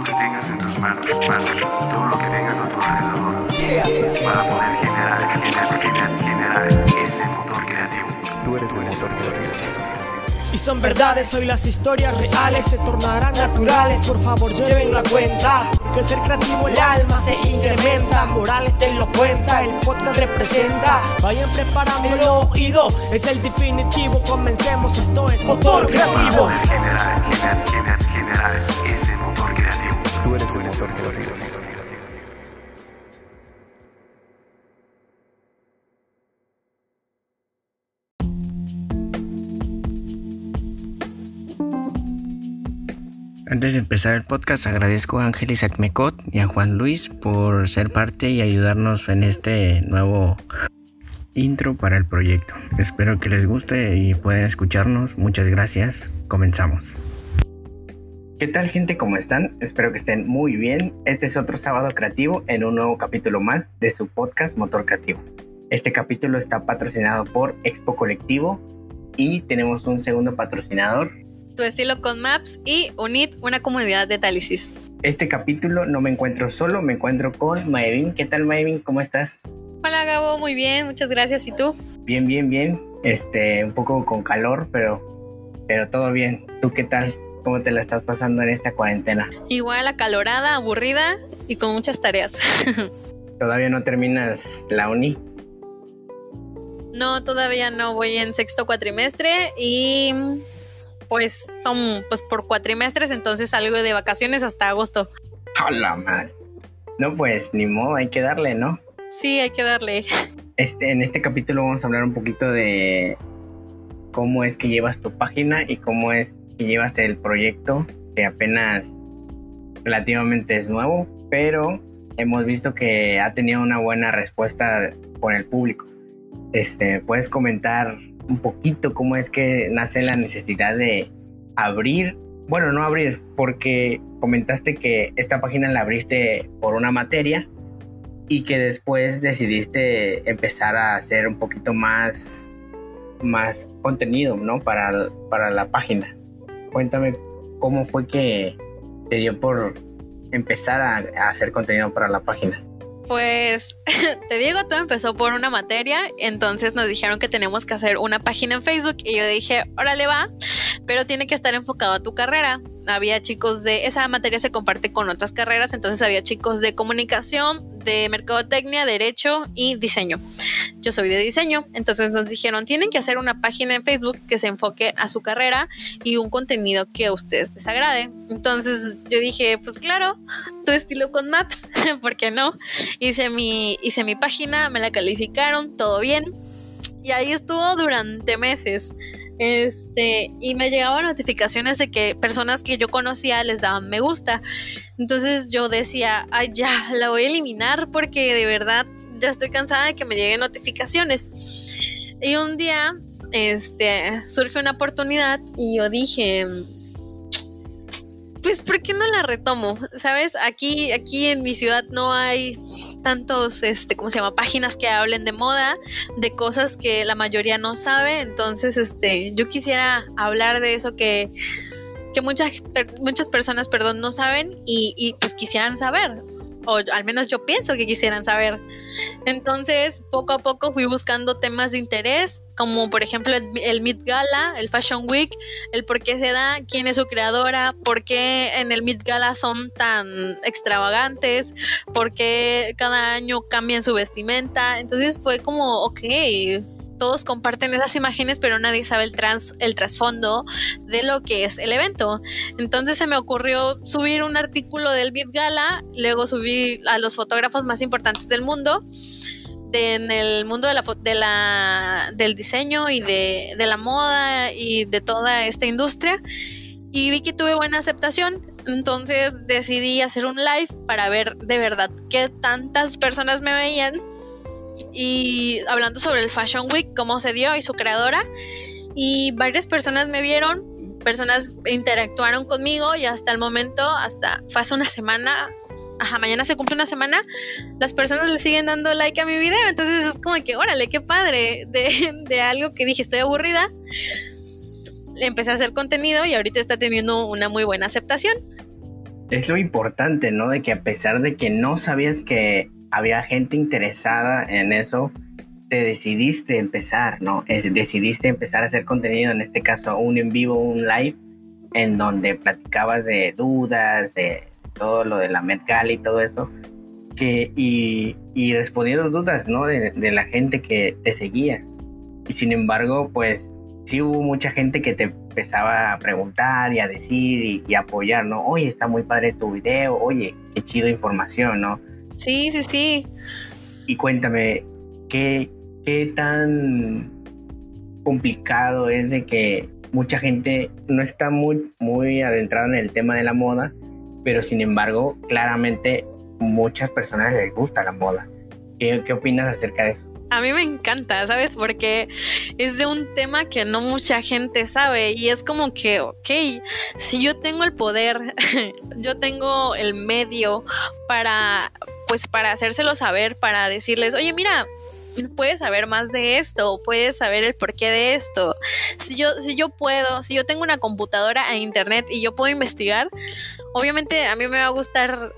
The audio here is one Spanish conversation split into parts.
lo que tengas en tus manos, manos, todo lo que tengas a tu alrededor, para poder generar, generar, generar, generar ese motor creativo. Tú eres el motor creativo. Y son verdades, hoy las historias reales se tornarán naturales. Por favor, lleven la cuenta. Que el ser creativo, el alma se incrementa. Morales te lo cuenta, el podcast representa. Vayan preparando el oído, es el definitivo. Comencemos, esto es motor Para creativo. poder generar, generar, Antes de empezar el podcast, agradezco a Ángel Isaac Mecot y a Juan Luis por ser parte y ayudarnos en este nuevo intro para el proyecto. Espero que les guste y puedan escucharnos. Muchas gracias. Comenzamos. ¿Qué tal gente? ¿Cómo están? Espero que estén muy bien. Este es otro sábado creativo en un nuevo capítulo más de su podcast Motor Creativo. Este capítulo está patrocinado por Expo Colectivo y tenemos un segundo patrocinador tu estilo con Maps y UNIT, una comunidad de Talisis. Este capítulo no me encuentro solo, me encuentro con Maevin. ¿Qué tal Maevin? ¿Cómo estás? Hola Gabo, muy bien, muchas gracias. ¿Y tú? Bien, bien, bien. Este, un poco con calor, pero, pero todo bien. ¿Tú qué tal? ¿Cómo te la estás pasando en esta cuarentena? Igual acalorada, aburrida y con muchas tareas. ¿Todavía no terminas la uni? no, todavía no, voy en sexto cuatrimestre y pues son pues por cuatrimestres, entonces salgo de vacaciones hasta agosto. ¡A la madre! No, pues ni modo, hay que darle, ¿no? Sí, hay que darle. Este, en este capítulo vamos a hablar un poquito de cómo es que llevas tu página y cómo es que llevas el proyecto, que apenas relativamente es nuevo, pero hemos visto que ha tenido una buena respuesta con el público. Este, ¿Puedes comentar un poquito cómo es que nace la necesidad de abrir? Bueno, no abrir, porque comentaste que esta página la abriste por una materia y que después decidiste empezar a hacer un poquito más, más contenido, ¿no? Para, para la página. Cuéntame cómo fue que te dio por empezar a, hacer contenido para la página. Pues te digo, todo empezó por una materia, entonces nos dijeron que tenemos que hacer una página en Facebook y yo dije, órale va, pero tiene que estar enfocado a tu carrera. Había chicos de, esa materia se comparte con otras carreras, entonces había chicos de comunicación, de mercadotecnia, derecho y diseño. Yo soy de diseño, entonces nos dijeron, tienen que hacer una página en Facebook que se enfoque a su carrera y un contenido que a ustedes les agrade. Entonces yo dije, pues claro, tu estilo con Maps, ¿por qué no? Hice mi, hice mi página, me la calificaron, todo bien. Y ahí estuvo durante meses. Este, y me llegaban notificaciones de que personas que yo conocía les daban me gusta. Entonces yo decía, ay, ya, la voy a eliminar porque de verdad ya estoy cansada de que me lleguen notificaciones. Y un día, este, surge una oportunidad y yo dije, pues, ¿por qué no la retomo? ¿Sabes? Aquí, aquí en mi ciudad no hay tantos, este, ¿cómo se llama? Páginas que hablen de moda, de cosas que la mayoría no sabe. Entonces, este, yo quisiera hablar de eso que, que muchas, muchas personas, perdón, no saben y, y pues quisieran saber. O al menos yo pienso que quisieran saber. Entonces, poco a poco fui buscando temas de interés, como por ejemplo el, el Gala, el Fashion Week, el por qué se da, quién es su creadora, por qué en el Met Gala son tan extravagantes, por qué cada año cambian su vestimenta. Entonces fue como, ok, todos comparten esas imágenes, pero nadie sabe el, trans, el trasfondo de lo que es el evento. Entonces se me ocurrió subir un artículo del Met Gala, luego subí a los fotógrafos más importantes del mundo de- en el mundo de la, de la, del diseño y de, de la moda y de toda esta industria. Y vi que tuve buena aceptación. Entonces decidí hacer un live para ver de verdad qué tantas personas me veían. Y hablando sobre el Fashion Week, cómo se dio y su creadora. Y varias personas me vieron, personas interactuaron conmigo y hasta el momento, hasta fue hace una semana, ajá, mañana se cumple una semana, las personas le siguen dando like a mi video. Entonces es como que, órale, qué padre, de, de algo que dije, estoy aburrida. Empecé a hacer contenido y ahorita está teniendo una muy buena aceptación. es lo importante, ¿no? De que a pesar de que no sabías que había gente interesada en eso, te decidiste empezar, ¿no? Es, decidiste empezar a hacer contenido, en este caso un en vivo, un live, en donde platicabas de dudas, de todo lo de la Met y todo eso, que, y, y respondiendo dudas, ¿no? De, la gente que te seguía. Y sin embargo, pues sí hubo mucha gente que te empezaba a preguntar y a decir y, apoyar, ¿no? Oye, está muy padre tu video, oye, qué chido información, ¿no? Sí, sí, sí. Y cuéntame, ¿qué, qué tan complicado es de que mucha gente no está muy, muy adentrada en el tema de la moda, pero sin embargo, claramente muchas personas les gusta la moda. ¿Qué, qué opinas acerca de eso? A mí me encanta, ¿sabes? Porque es de un tema que no mucha gente sabe y es como que, ok, si yo tengo el poder, yo tengo el medio para, pues para hacérselo saber, para decirles, oye, mira, puedes saber más de esto, puedes saber el porqué de esto. Si yo, si yo puedo, si yo tengo una computadora e internet y yo puedo investigar, obviamente a mí me va a gustar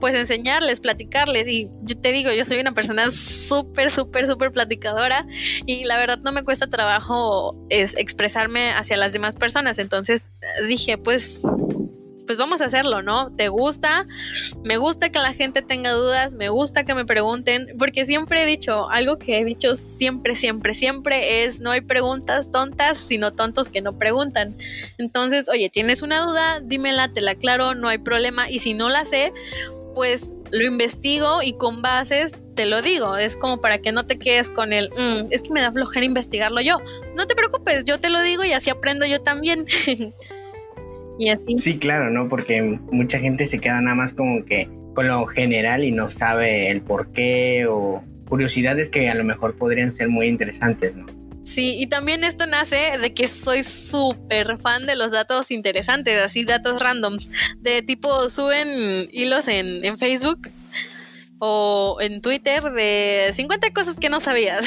pues enseñarles, platicarles. Y yo te digo, yo soy una persona súper, súper, súper platicadora y la verdad no me cuesta trabajo es expresarme hacia las demás personas. Entonces dije, pues pues vamos a hacerlo, ¿no? ¿Te gusta? Me gusta que la gente tenga dudas, me gusta que me pregunten, porque siempre he dicho, algo que he dicho siempre, siempre, siempre es, no hay preguntas tontas, sino tontos que no preguntan. Entonces, oye, ¿tienes una duda? Dímela, te la aclaro, no hay problema, y si no la sé, pues lo investigo y con bases te lo digo. Es como para que no te quedes con el, mm, es que me da flojera investigarlo yo. No te preocupes, yo te lo digo y así aprendo yo también. y así. Sí, claro, ¿no? Porque mucha gente se queda nada más como que con lo general y no sabe el por qué o curiosidades que a lo mejor podrían ser muy interesantes, ¿no? Sí, y también esto nace de que soy súper fan de los datos interesantes, así datos random, de tipo suben hilos en, en Facebook o en Twitter de 50 cosas que no sabías.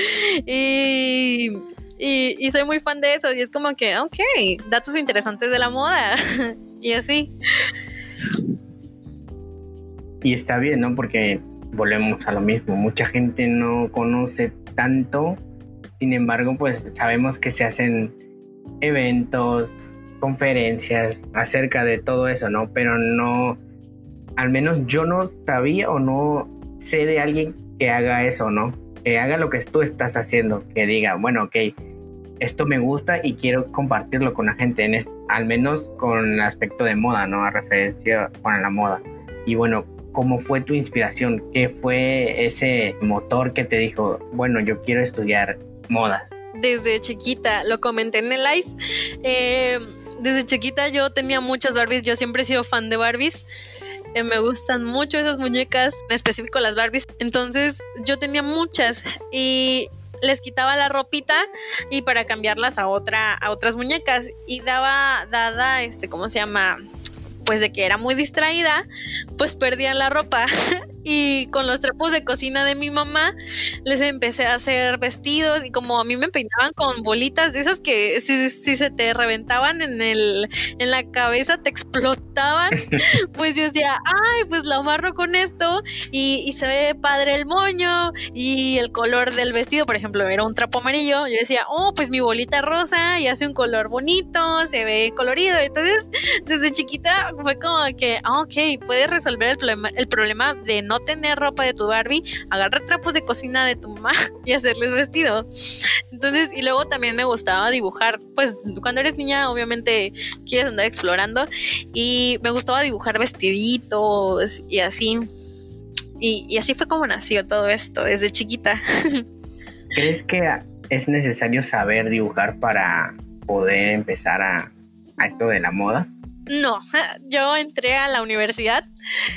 y, y, soy muy fan de eso y es como que, ok, datos interesantes de la moda y así. Y está bien, ¿no? Porque volvemos a lo mismo, mucha gente no conoce tanto sin embargo, pues sabemos que se hacen eventos, conferencias acerca de todo eso, ¿no? Pero no, al menos yo no sabía o no sé de alguien que haga eso, ¿no? Haga lo que tú estás haciendo, que diga, bueno, ok, esto me gusta y quiero compartirlo con la gente, en al menos con el aspecto de moda, ¿no? A referencia con la moda. Y bueno, ¿cómo fue tu inspiración? ¿Qué fue ese motor que te dijo, bueno, yo quiero estudiar modas? Desde chiquita, lo comenté en el live. Eh, desde chiquita yo tenía muchas Barbies, yo siempre he sido fan de Barbies. Eh, me gustan mucho esas muñecas, en específico las Barbies. Entonces yo tenía muchas y les quitaba la ropita y para cambiarlas a otra a otras muñecas. Y daba dada este cómo se llama pues de que era muy distraída pues perdían la ropa y con los trapos de cocina de mi mamá les empecé a hacer vestidos y como a mí me peinaban con bolitas de esas que si, se te reventaban en el en la cabeza te explotaban pues yo decía ay pues lo amarro con esto y, y, se ve padre el moño y el color del vestido por ejemplo era un trapo amarillo yo decía oh pues mi bolita rosa y hace un color bonito se ve colorido entonces desde chiquita fue como que ah, ok puedes resolver el problema el problema de no tener ropa de tu Barbie, agarrar trapos de cocina de tu mamá y hacerles vestido. Entonces, y luego también me gustaba dibujar, pues cuando eres niña obviamente quieres andar explorando y me gustaba dibujar vestiditos y así. Y, así fue como nació todo esto desde chiquita. ¿Crees que es necesario saber dibujar para poder empezar a, a esto de la moda? No, yo entré a la universidad,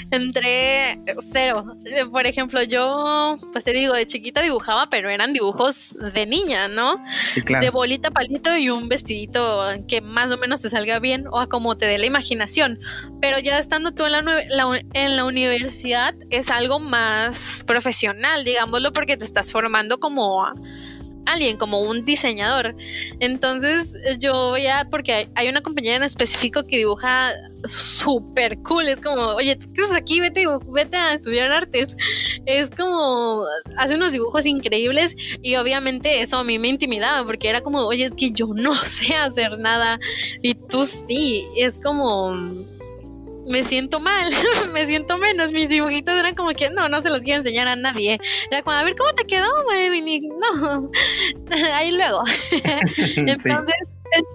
entré cero. Por ejemplo, yo, pues te digo, de chiquita dibujaba, pero eran dibujos de niña, ¿no? Sí, claro. De bolita, palito y un vestidito que más o menos te salga bien o a como te dé la imaginación. Pero ya estando tú en la, en la universidad es algo más profesional, digámoslo, porque te estás formando como alguien, como un diseñador. Entonces yo ya, porque hay una compañera en específico que dibuja súper cool. Es como, oye, ¿qué haces aquí? Vete, vete a estudiar artes. Es como, hace unos dibujos increíbles y obviamente eso a mí me intimidaba porque era como, oye, es que yo no sé hacer nada y tú sí. Es como me siento mal, me siento menos. Mis dibujitos eran como que no, no se los quiero enseñar a nadie. Era como, a ver, ¿cómo te quedó, No, ahí luego. entonces,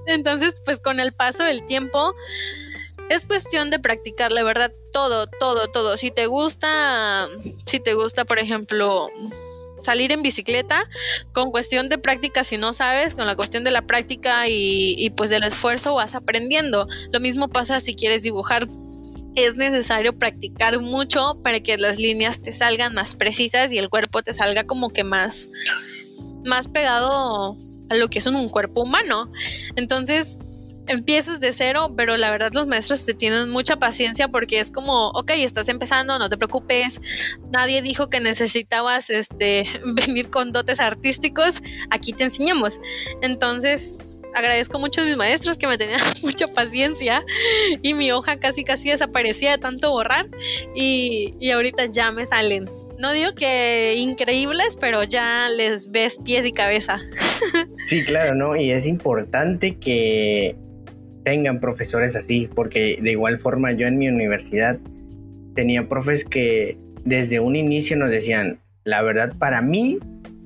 entonces, pues con el paso del tiempo, es cuestión de practicar, la verdad, todo, todo, todo. Si te gusta, si te gusta, por ejemplo, salir en bicicleta, con cuestión de práctica, si no sabes, con la cuestión de la práctica y, y pues del esfuerzo vas aprendiendo. Lo mismo pasa si quieres dibujar es necesario practicar mucho para que las líneas te salgan más precisas y el cuerpo te salga como que más, más pegado a lo que es un, cuerpo humano. Entonces, empiezas de cero, pero la verdad los maestros te tienen mucha paciencia porque es como, ok, estás empezando, no te preocupes, nadie dijo que necesitabas este, venir con dotes artísticos, aquí te enseñamos. Entonces, agradezco mucho a mis maestros que me tenían mucha paciencia y mi hoja casi casi desaparecía de tanto borrar y, y ahorita ya me salen. No digo que increíbles, pero ya les ves pies y cabeza. Sí, claro, ¿no? Y es importante que tengan profesores así, porque de igual forma yo en mi universidad tenía profes que desde un inicio nos decían, la verdad, para mí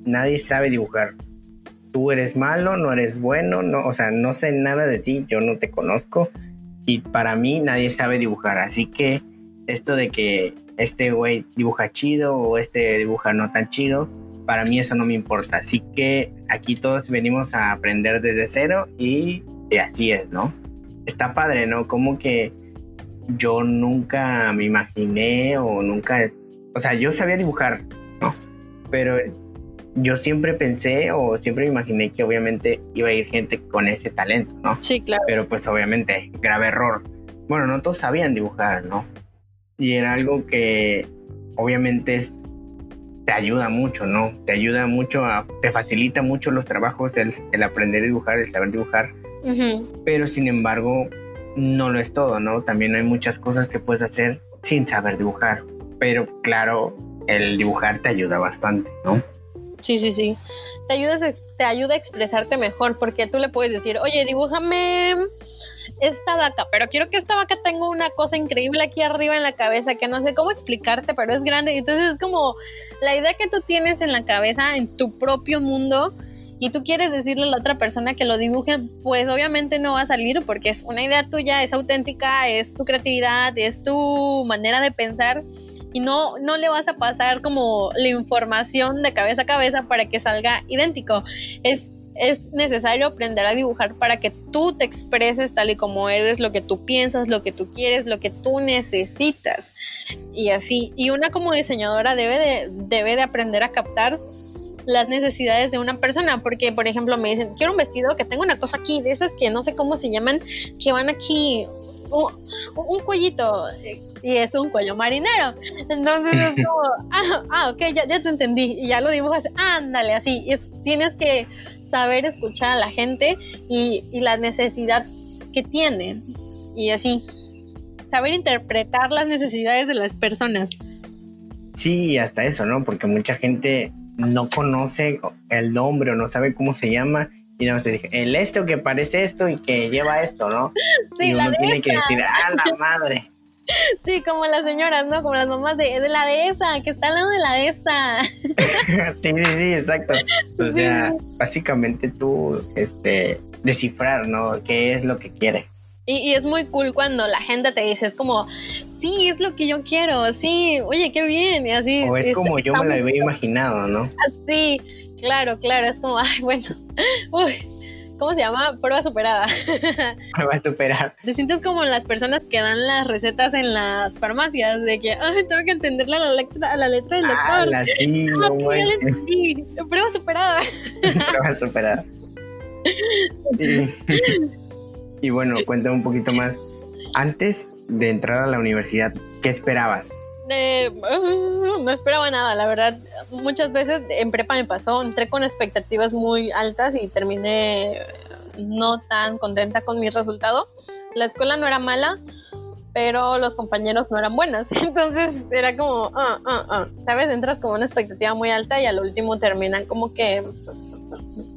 nadie sabe dibujar tú eres malo, no eres bueno, no, o sea, no sé nada de ti, yo no te conozco y para mí nadie sabe dibujar, así que esto de que este güey dibuja chido o este dibuja no tan chido, para mí eso no me importa, así que aquí todos venimos a aprender desde cero y, así es, ¿no? Está padre, ¿no? Como que yo nunca me imaginé o nunca, es, o sea, yo sabía dibujar, ¿no? Pero yo siempre pensé o siempre me imaginé que obviamente iba a ir gente con ese talento, ¿no? Sí, claro. Pero pues obviamente, grave error. Bueno, no todos sabían dibujar, ¿no? Y era algo que obviamente te ayuda mucho, ¿no? Te ayuda mucho, a, te facilita mucho los trabajos, el, aprender a dibujar, el saber dibujar. Pero sin embargo, no lo es todo, ¿no? También hay muchas cosas que puedes hacer sin saber dibujar. Pero claro, el dibujar te ayuda bastante, ¿no? Sí, sí, sí. Te, ayudas, te ayuda a expresarte mejor porque tú le puedes decir, oye, dibújame esta vaca, pero quiero que esta vaca tenga una cosa increíble aquí arriba en la cabeza que no sé cómo explicarte, pero es grande. Entonces es como la idea que tú tienes en la cabeza, en tu propio mundo, y tú quieres decirle a la otra persona que lo dibuje, pues obviamente no va a salir porque es una idea tuya, es auténtica, es tu creatividad, es tu manera de pensar y no, no le vas a pasar como la información de cabeza a cabeza para que salga idéntico. Es, es necesario aprender a dibujar para que tú te expreses tal y como eres, lo que tú piensas, lo que tú quieres, lo que tú necesitas. Y así. Y una como diseñadora debe de, debe de aprender a captar las necesidades de una persona, porque por ejemplo me dicen, quiero un vestido que tenga una cosa aquí, de esas que no sé cómo se llaman, que van aquí, un, cuellito y es un cuello marinero. Entonces es como, ah, ah, ok, ya, ya te entendí. Y ya lo dibujas, ándale, así. Y tienes que saber escuchar a la gente y, y la necesidad que tiene. Y así, saber interpretar las necesidades de las personas. Sí, hasta eso, ¿no? Porque mucha gente no conoce el nombre o no sabe cómo se llama y nada más te dije, el esto que parece esto y que lleva esto, ¿no? Sí, y uno tiene que decir, ¡ah, la madre! Sí, como las señoras, ¿no? Como las mamás de, de la dehesa, que está al lado de la dehesa. sí, sí, sí, exacto. O sea, básicamente tú, este, descifrar, ¿no? ¿Qué es lo que quiere? Y, y, es muy cool cuando la gente te dice, es como, sí, es lo que yo quiero, sí, oye, qué bien, y así. O es, como yo me lo había imaginado, ¿no? Así, Claro, claro, es como, ay, bueno, uy, ¿cómo se llama? Prueba superada. Prueba superada. Te sientes como las personas que dan las recetas en las farmacias, de que, ay, tengo que entenderle a la letra, a la letra del doctor. Ah, la sí, no, Prueba superada. Prueba superada. Y, y bueno, cuéntame un poquito más. Antes de entrar a la universidad, ¿qué esperabas? Uh, no esperaba nada, la verdad. Muchas veces en prepa me pasó, entré con expectativas muy altas y terminé no tan contenta con mi resultado. La escuela no era mala, pero los compañeros no eran buenos. Entonces era como, ah, ¿sabes? Entras con una expectativa muy alta y al último terminan como que,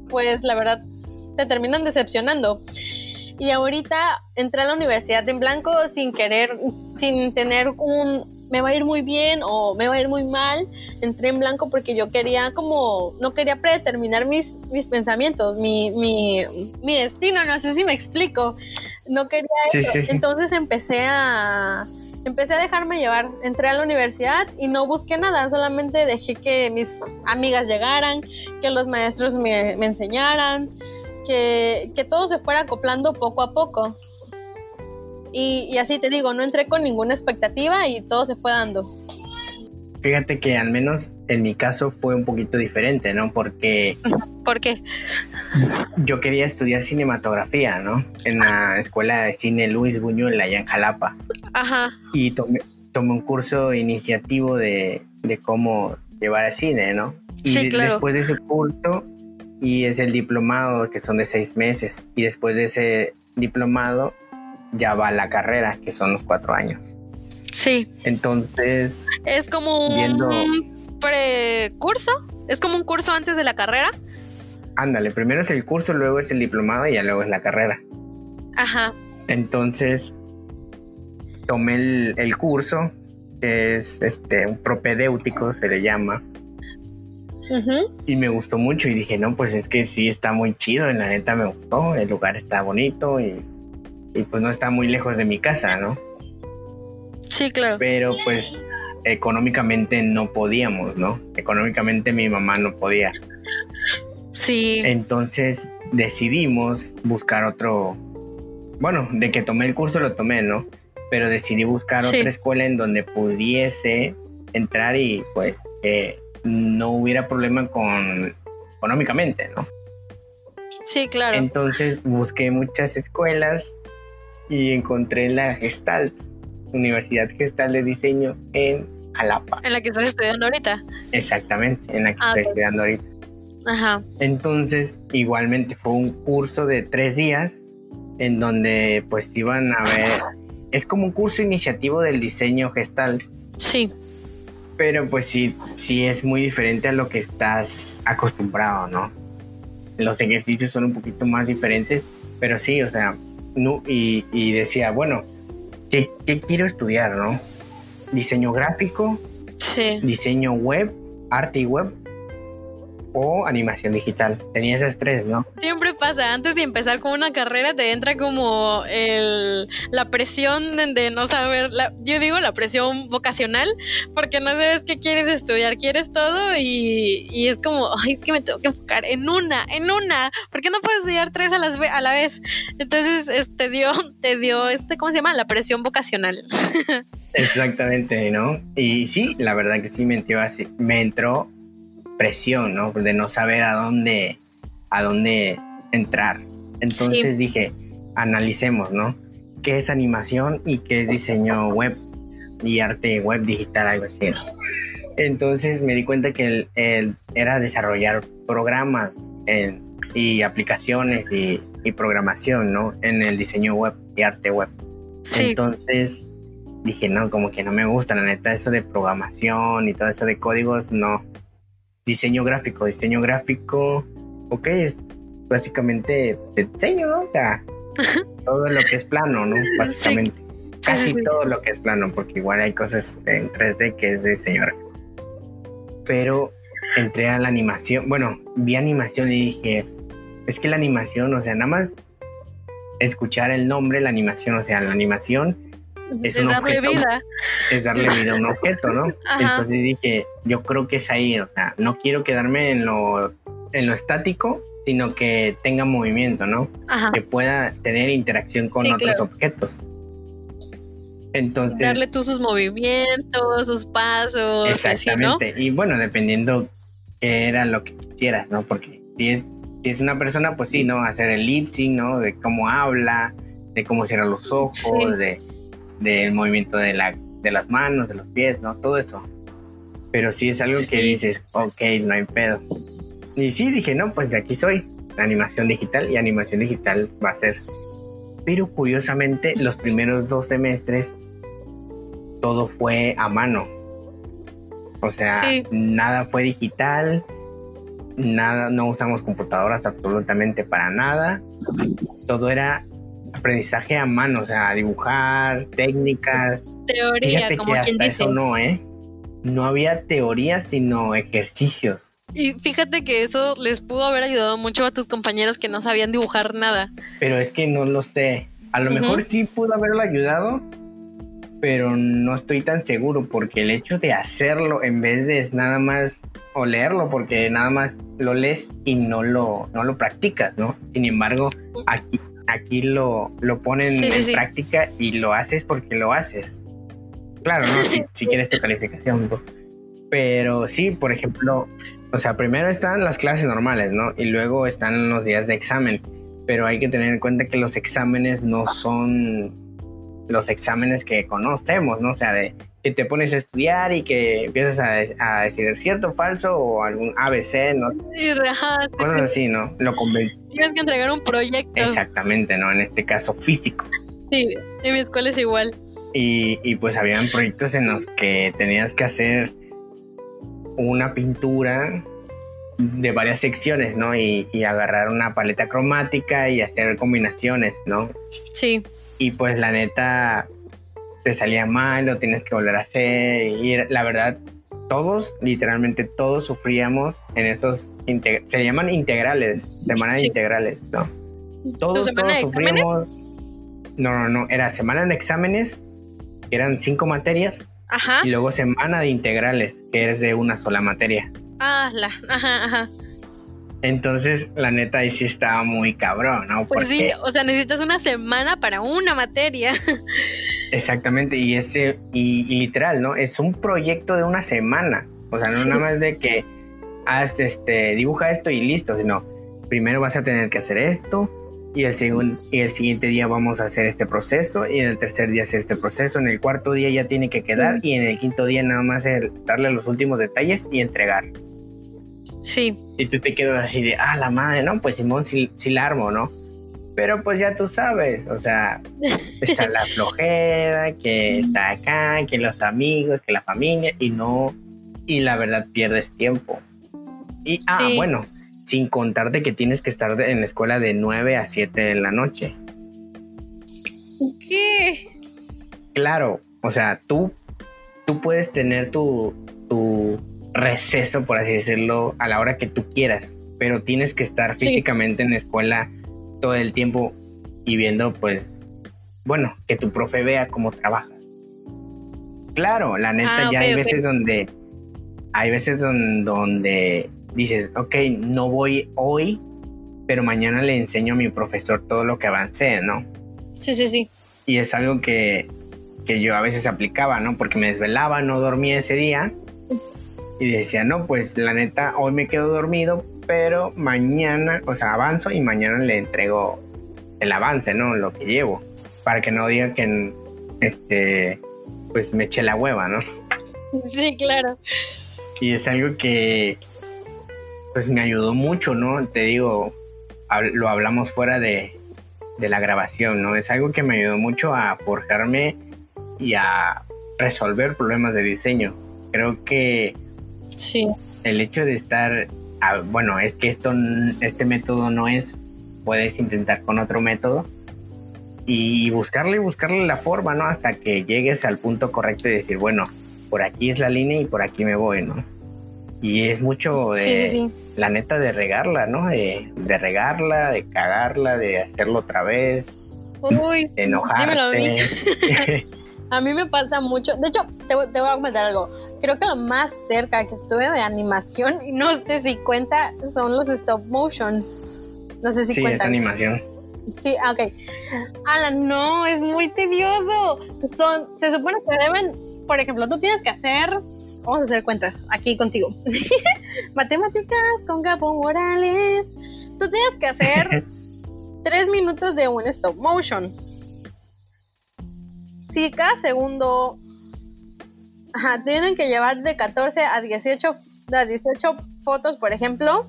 pues la verdad, te terminan decepcionando. Y ahorita entré a la universidad en blanco sin querer, sin tener un, me va a ir muy bien o me va a ir muy mal. Entré en blanco porque yo quería como, no quería predeterminar mis, mis pensamientos, mi, mi, mi destino, no sé si me explico. No quería eso. Entonces empecé a, empecé a dejarme llevar. Entré a la universidad y no busqué nada, solamente dejé que mis amigas llegaran, que los maestros me, me enseñaran, que, que todo se fuera acoplando poco a poco. Y, así te digo, no entré con ninguna expectativa y todo se fue dando. Fíjate que al menos en mi caso fue un poquito diferente, ¿no? Porque... ¿Por qué? Yo quería estudiar cinematografía, ¿no? En la escuela de cine Luis Buñuel allá en Jalapa. Ajá. Y tomé, tomé un curso iniciativo de, de cómo llevar al cine, ¿no? Y sí, claro. después de ese curso, y es el diplomado que son de seis meses, y después de ese diplomado ya va la carrera, que son los cuatro años. Sí. Entonces. Es como un precurso. Es como un curso antes de la carrera. Ándale, primero es el curso, luego es el diplomado y ya luego es la carrera. Ajá. Entonces, tomé el, curso, que es este, un propedéutico, se le llama. Y me gustó mucho y dije, no, pues es que sí está muy chido, en la neta me gustó, el lugar está bonito y y pues no está muy lejos de mi casa, ¿no? Sí, claro. Pero pues económicamente no podíamos, ¿no? Económicamente mi mamá no podía. Sí. Entonces decidimos buscar otro, bueno, de que tomé el curso lo tomé, ¿no? Pero decidí buscar otra escuela en donde pudiese entrar y pues que no hubiera problema con económicamente, ¿no? Sí, claro. Entonces busqué muchas escuelas y encontré la Gestalt, Universidad Gestalt de Diseño en Jalapa. En la que estás estudiando ahorita. Exactamente, en la que ah, estoy estudiando ahorita. Ajá. Entonces, igualmente fue un curso de tres días en donde pues iban a ver, es como un curso iniciativo del diseño gestal. Sí. Pero pues sí, sí es muy diferente a lo que estás acostumbrado, ¿no? Los ejercicios son un poquito más diferentes, pero sí, o sea, no, y, decía, bueno, ¿qué, quiero estudiar, no? Diseño gráfico, diseño web, arte y web, o animación digital. Tenía esas tres, ¿no? Siempre pasa, antes de empezar con una carrera te entra como el, la presión de no saber, la, yo digo la presión vocacional, porque no sabes qué quieres estudiar, quieres todo y, y, es como, ay, es que me tengo que enfocar en una, en una, porque no puedes estudiar tres a, las, a la vez. Entonces, este dio, te dio, este, ¿cómo se llama? La presión vocacional. Exactamente, ¿no? Y sí, la verdad que sí me entró así, me entró presión, ¿no? De no saber a dónde, a dónde entrar. Entonces dije, analicemos, ¿no? ¿Qué es animación y qué es diseño web y arte web digital, algo así? Entonces me di cuenta que el, era desarrollar programas y aplicaciones y, programación, ¿no? En el diseño web y arte web. Entonces dije, no, como que no me gusta, la neta, eso de programación y todo eso de códigos, no diseño gráfico. Diseño gráfico, ok, es básicamente diseño, ¿no? O sea, todo lo que es plano, ¿no? Básicamente. Casi todo lo que es plano, porque igual hay cosas en 3D que es diseño gráfico. Pero entré a la animación, bueno, vi animación y dije, es que la animación, o sea, nada más escuchar el nombre, la animación, o sea, la animación es, darle vida. Es darle vida a un objeto, ¿no? Entonces dije, yo creo que es ahí, o sea, no quiero quedarme en lo, en lo estático, sino que tenga movimiento, ¿no? Que pueda tener interacción con otros objetos. Entonces. Darle tú sus movimientos, sus pasos. Exactamente. Y bueno, dependiendo qué era lo que quisieras, ¿no? Porque si es, si es una persona, pues sí, ¿no? Hacer el lip sync, ¿no? De cómo habla, de cómo cierra los ojos, de del movimiento de, la, de las manos, de los pies, ¿no? Todo eso. Pero sí es algo que dices, ok, no hay pedo. Y sí, dije, no, pues de aquí soy. Animación digital y animación digital va a ser pero curiosamente los primeros dos semestres todo fue a mano. O sea, Sí. nada fue digital, nada, no usamos computadoras absolutamente para nada. Todo era aprendizaje a mano, o sea, dibujar, técnicas. Teoría, Fíjate como que quien hasta dice. eso no, ¿eh? No había teoría, sino ejercicios. Y fíjate que eso les pudo haber ayudado mucho a tus compañeros que no sabían dibujar nada. Pero es que no lo sé. A lo mejor sí pudo haberlo ayudado, pero no estoy tan seguro porque el hecho de hacerlo en vez de es nada más o leerlo, porque nada más lo lees y no lo, no lo practicas, ¿no? Sin embargo, aquí, aquí lo, lo ponen Sí, en sí. práctica y lo haces porque lo haces. Claro, ¿no? Si, si quieres tu calificación. Pero sí, por ejemplo, o sea, primero están las clases normales, ¿no? Y luego están los días de examen. Pero hay que tener en cuenta que los exámenes no son los exámenes que conocemos, ¿no? O sea, de que te pones a estudiar y que empiezas a, a decir cierto, falso o algún ABC, ¿no? Ajá, sí, Cosas así, ¿no? Lo tienes que entregar un proyecto. Exactamente, ¿no? En este caso físico. Sí, en mi escuela es igual. Y, y pues habían proyectos en los que tenías que hacer una pintura de varias secciones, ¿no? Y, y agarrar una paleta cromática y hacer combinaciones, ¿no? Sí, Y pues la neta te salía mal, lo tienes que volver a hacer. Y la verdad, todos, literalmente todos sufríamos en esos, se llaman integrales, semanas Sí. integrales, ¿no? ¿Tu Todos, todos sufríamos. No, no, no, era semana de exámenes, que eran cinco materias, Ajá. y luego semana de integrales, que es de una sola materia. Ah, la, ajá, ajá. Entonces, la neta, ahí sí estaba muy cabrón, ¿no? Pues sí, Porque- o sea, necesitas una semana para una materia. Exactamente, y ese, y, y literal, ¿no? Es un proyecto de una semana. O sea, no Sí. nada más de que haz este, dibuja esto y listo, sino primero vas a tener que hacer esto, y el, segun- y el siguiente día vamos a hacer este proceso, y en el tercer día hacer este proceso, en el cuarto día ya tiene que quedar, y en el quinto día nada más el- darle los últimos detalles y entregar. Sí, Y tú te quedas así de, ah, la madre, no, pues Simón sí, sí la armo, ¿no? Pero pues ya tú sabes, o sea, está la flojera, que está acá, que los amigos, que la familia, y no, y la verdad pierdes tiempo. Y, ah, Sí. bueno, sin contarte que tienes que estar en la escuela de 9 a 7 de la noche. ¿qué? Claro, o sea, tú, tú puedes tener tu, tu receso, por así decirlo, a la hora que tú quieras, pero tienes que estar Sí. físicamente en la escuela todo el tiempo y viendo, pues, bueno, que tu profe vea cómo trabajas. Claro, la neta, Ah, ya ok, hay veces donde, hay veces don- donde dices, ok, no voy hoy, pero mañana le enseño a mi profesor todo lo que avancé, ¿no? Sí, sí, sí. Y es algo que, que yo a veces aplicaba, ¿no? Porque me desvelaba, no dormía ese día. Y decía, no, pues la neta, hoy me quedo dormido, pero mañana, o sea, avanzo y mañana le entrego el avance, ¿no? Lo que llevo. Para que no diga que, este, pues me eché la hueva, ¿no? Sí, claro. Y es algo que, pues me ayudó mucho, ¿no? Te digo, lo hablamos fuera de, de la grabación, ¿no? Es algo que me ayudó mucho a forjarme y a resolver problemas de diseño. Creo que Sí. el hecho de estar, ah, bueno, es que esto, este método no es, puedes intentar con otro método y buscarle, buscarle la forma, ¿no? Hasta que llegues al punto correcto y decir, bueno, por aquí es la línea y por aquí me voy, ¿no? Y es mucho de, Sí, sí, sí. la neta, de regarla, ¿no? De, de regarla, de cagarla, de hacerlo otra vez, Uy, de dímelo a mí. enojarte. A mí me pasa mucho. De hecho, te voy a comentar algo. Creo que lo más cerca que estuve de animación, y no sé si cuenta, son los stop motion. No sé si sí, es cuentan. animación. Sí, ah, ok. Alan, no, es muy tedioso. Son, se supone que deben, por ejemplo, tú tienes que hacer, vamos a hacer cuentas aquí contigo. Matemáticas con Capo Morales. Tú tienes que hacer tres minutos de un stop motion. Si cada segundo ajá, tienen que llevar de 14 a 18, a 18 fotos, por ejemplo,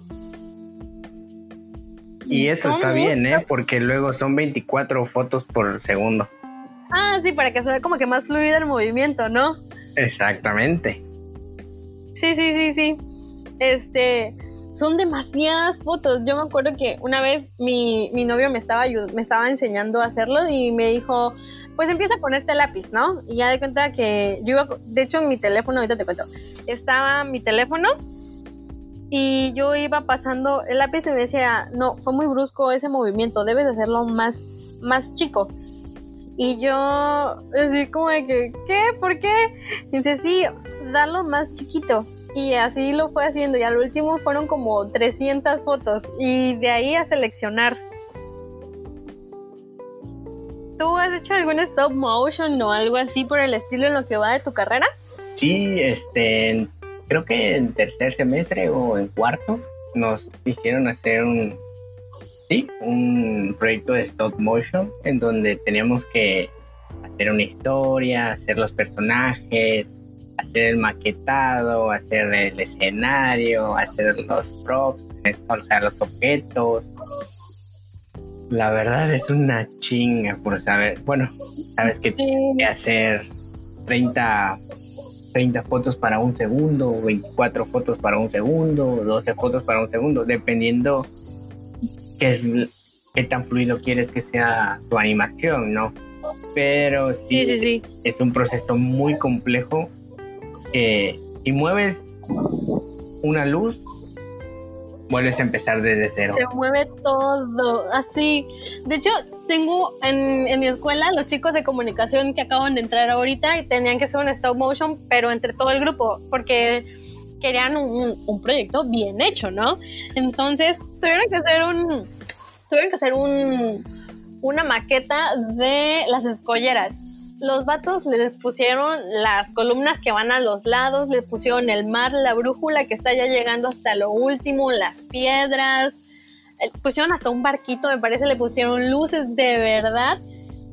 Y eso está bien, ¿eh? Porque luego son 24 fotos por segundo. Ah, sí, para que se vea como que más fluido el movimiento, ¿no? Exactamente. Sí, sí, sí, sí. Este, son demasiadas fotos. Yo me acuerdo que una vez mi, mi novio me estaba, me estaba enseñando a hacerlo y me dijo, pues empieza con este lápiz, ¿no? Y ya de cuenta que yo iba, de hecho en mi teléfono, ahorita te cuento, estaba mi teléfono y yo iba pasando el lápiz y me decía, no, fue muy brusco ese movimiento, debes hacerlo más, más chico. Y yo, así como de que, ¿qué? ¿Por qué? Y dice, sí, darlo más chiquito. Y así lo fue haciendo. Y al último fueron como 300 fotos. Y de ahí a seleccionar. ¿Tú has hecho algún stop motion o algo así por el estilo en lo que va de tu carrera? Sí, este, creo que en tercer semestre o en cuarto nos hicieron hacer un, sí, un proyecto de stop motion en donde teníamos que hacer una historia, hacer los personajes, hacer el maquetado, hacer el escenario, hacer los props, o sea, los objetos. La verdad es una chinga por saber, bueno, sabes que Sí. que hacer 30, 30 fotos para un segundo, 24 fotos para un segundo, 12 fotos para un segundo, dependiendo qué, es, qué tan fluido quieres que sea tu animación, ¿no? Pero sí, Sí, sí, sí. es un proceso muy complejo que si mueves una luz, vuelves a empezar desde cero. Se mueve todo, así. De hecho, tengo en, en mi escuela los chicos de comunicación que acaban de entrar ahorita y tenían que hacer un stop motion, pero entre todo el grupo, porque querían un, un proyecto bien hecho, ¿no? Entonces, tuvieron que hacer un, tuvieron que hacer un, una maqueta de las escolleras. Los vatos les pusieron las columnas que van a los lados, les pusieron el mar, la brújula que está ya llegando hasta lo último, las piedras, pusieron hasta un barquito, me parece, le pusieron luces de verdad.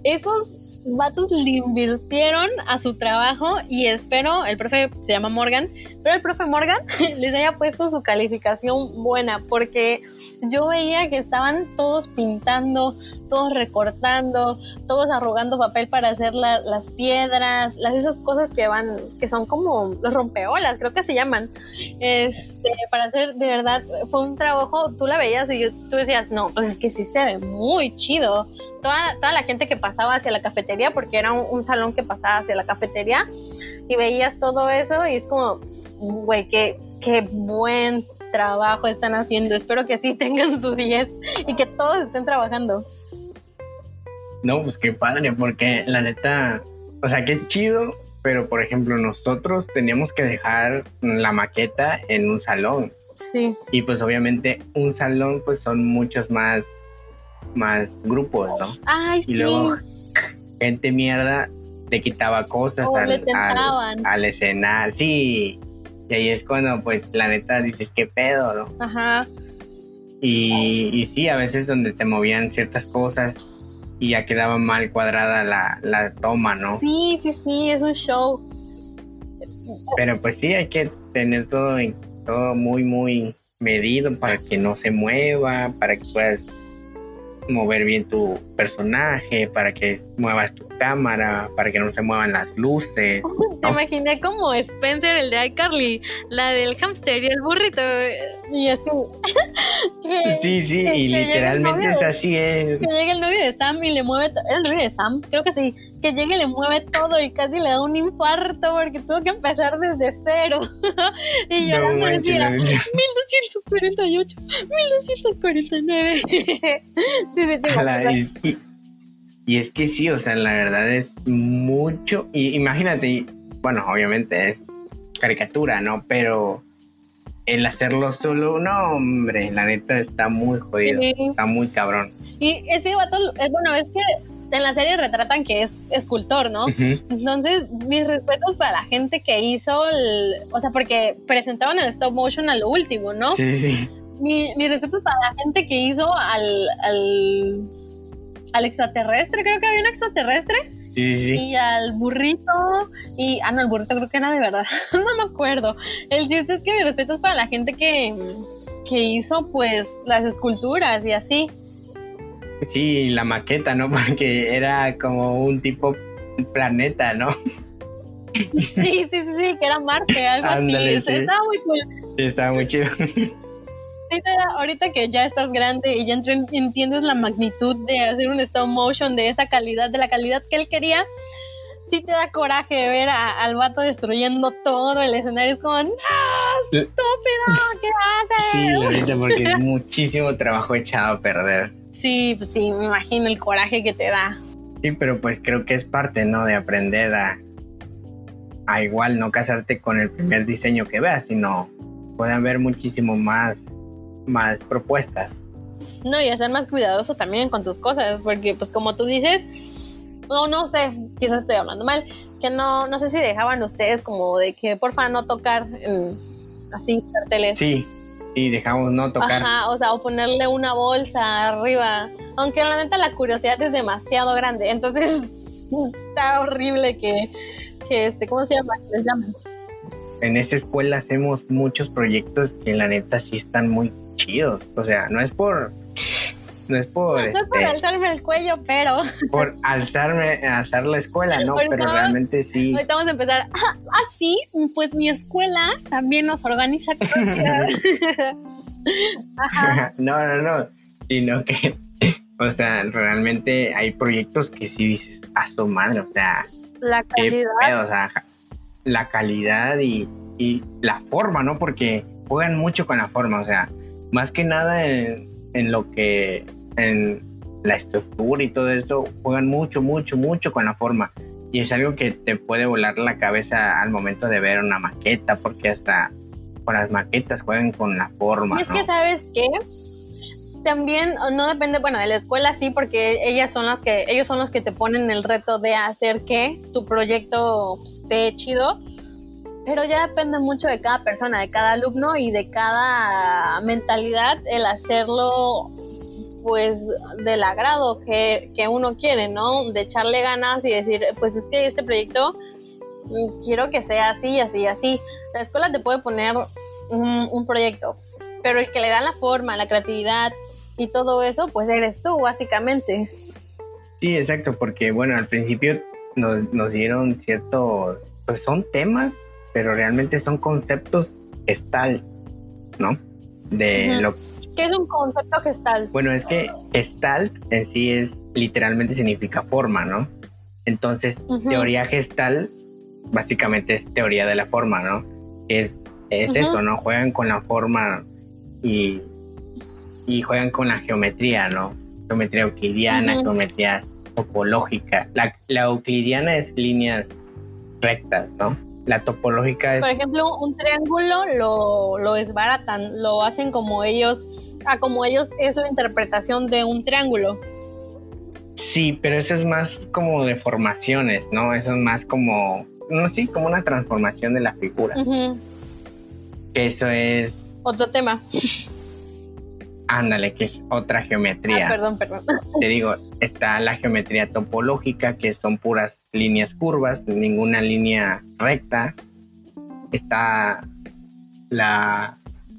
Esos vatos le invirtieron a su trabajo y espero, el profe se llama Morgan, pero el profe Morgan les haya puesto su calificación buena porque yo veía que estaban todos pintando, todos recortando, todos arrugando papel para hacer la- las piedras, las esas cosas que van, que son como los rompeolas, creo que se llaman. Este, para hacer de verdad, fue un trabajo, tú la veías y yo- tú decías, no, pues es que sí se ve muy chido. Toda, toda la gente que pasaba hacia la cafetería, porque era un, un salón que pasaba hacia la cafetería, y veías todo eso y es como, güey, qué, qué buen trabajo están haciendo. Espero que sí tengan su 10 y que todos estén trabajando. No, pues qué padre, porque la neta, o sea, qué chido, pero por ejemplo, nosotros teníamos que dejar la maqueta en un salón. Sí. Y pues obviamente un salón pues son muchos más, más grupos, ¿no? Ay, sí. Y luego gente mierda le quitaba cosas al, le al, tentaban. al escenario. Sí. Y ahí es cuando pues la neta dices, qué pedo, ¿no? Ajá. Y, y sí, a veces donde te movían ciertas cosas y ya quedaba mal cuadrada la, la toma, ¿no? Sí, sí, sí, es un show. Pero pues sí, hay que tener todo, en- todo muy, muy medido para que no se mueva, para que puedas mover bien tu personaje, para que muevas tu cámara, para que no se muevan las luces. Te imaginé como Spencer, el de iCarly, la del hámster y el burrito. Y así. que, Sí, sí, que y literalmente es así, es. Que llegue el novio de Sam y le mueve. ¿Era el novio de Sam? Creo que sí. Que llegue y le mueve todo y casi le da un infarto porque tuvo que empezar desde cero. y No llorando manches, neta. 1248, 1249. sí, sí, sí. Y, es que sí, o sea, la verdad es mucho. Y imagínate, bueno, obviamente es caricatura, ¿no? Pero el hacerlo solo, no, hombre, la neta está muy jodido. Sí. Está muy cabrón. Y ese vato, es bueno, es que en la serie retratan que es escultor, ¿no? Entonces, mis respetos para la gente que hizo el. O sea, porque presentaban el stop motion a lo último, ¿no? Sí, sí, sí. Mi- mis respetos para la gente que hizo al, al. Al extraterrestre, creo que había un extraterrestre. Sí, sí, sí. Y al burrito. Y. Ah, no, el burrito creo que era de verdad. no me acuerdo. El chiste es que mis respetos para la gente que. que hizo pues las esculturas y así. Sí, la maqueta, ¿no? Porque era como un tipo planeta, ¿no? Sí, sí, sí, sí, que era Marte, algo Ándale, así. sí. Estaba muy cool. Sí, estaba muy chido. Sí, ahorita que ya estás grande y ya entiendes la magnitud de hacer un stop motion de esa calidad, de la calidad que él quería, sí te da coraje ver a- al vato destruyendo todo el escenario. Es como, ¡No, estúpido! ¿Qué Sí, haces? la neta, porque es muchísimo trabajo echado a perder. Sí, pues sí, me imagino el coraje que te da. Sí, pero pues creo que es parte, ¿no? De aprender a, a igual no casarte con el primer diseño que veas, sino puede haber muchísimo más, más propuestas. No, y a ser más cuidadoso también con tus cosas, porque pues como tú dices, no, no sé, quizás estoy hablando mal, que no, no sé si dejaban ustedes como de que porfa no tocar en, así carteles. Sí, sí, dejamos no tocar. Ajá, o sea, o ponerle una bolsa arriba. Aunque la neta la curiosidad es demasiado grande, entonces está horrible que, que este, ¿cómo se llama? Les. En esa escuela hacemos muchos proyectos que la neta sí están muy chidos. O sea, no es por... No es por, No es por este, alzarme el cuello, pero por alzarme, alzar la escuela, ¿no? Pero vamos- realmente sí. ahorita vamos a empezar. Ah, ah, sí, pues mi escuela también nos organiza. Ajá. no, no, no. Sino que, o sea, realmente hay proyectos que sí dices, a su madre, o sea, La qué calidad. pedo, o sea, la calidad y, y la forma, ¿no? Porque juegan mucho con la forma, o sea, más que nada en, en lo que, en la estructura y todo eso, juegan mucho, mucho, mucho con la forma. Y es algo que te puede volar la cabeza al momento de ver una maqueta, porque hasta con las maquetas juegan con la forma, Y es ¿no? que, ¿sabes qué? También no depende, bueno, de la escuela sí, porque ellas son las que, ellos son los que te ponen el reto de hacer que tu proyecto pues, esté chido. Pero ya depende mucho de cada persona, de cada alumno y de cada mentalidad el hacerlo pues del agrado que, que uno quiere, ¿no? De echarle ganas y decir, pues es que este proyecto mm, quiero que sea así, así, así. La escuela te puede poner un, un proyecto, pero el que le da la forma, la creatividad y todo eso, pues eres tú, básicamente. Sí, exacto, porque bueno, al principio nos, nos dieron ciertos, pues son temas, pero realmente son conceptos gestalt, ¿no? De lo ¿Qué es un concepto gestal? bueno, es que gestalt en sí es literalmente significa forma, ¿no? Entonces, teoría gestal básicamente es teoría de la forma, ¿no? Es, es eso, ¿no? Juegan con la forma y, y juegan con la geometría, ¿no? Geometría euclidiana, geometría topológica. La, la euclidiana es líneas rectas, ¿no? La topológica es Por ejemplo, un triángulo lo, lo desbaratan, lo hacen como ellos, a como ellos es la interpretación de un triángulo. Sí, pero eso es más como de formaciones, ¿no? Eso es más como, no sí, como una transformación de la figura. Que Eso es, Otro tema. Ándale, que es otra Ah, geometría. perdón, perdón. Te digo, está la geometría topológica, que son puras líneas curvas, ninguna línea recta. Está la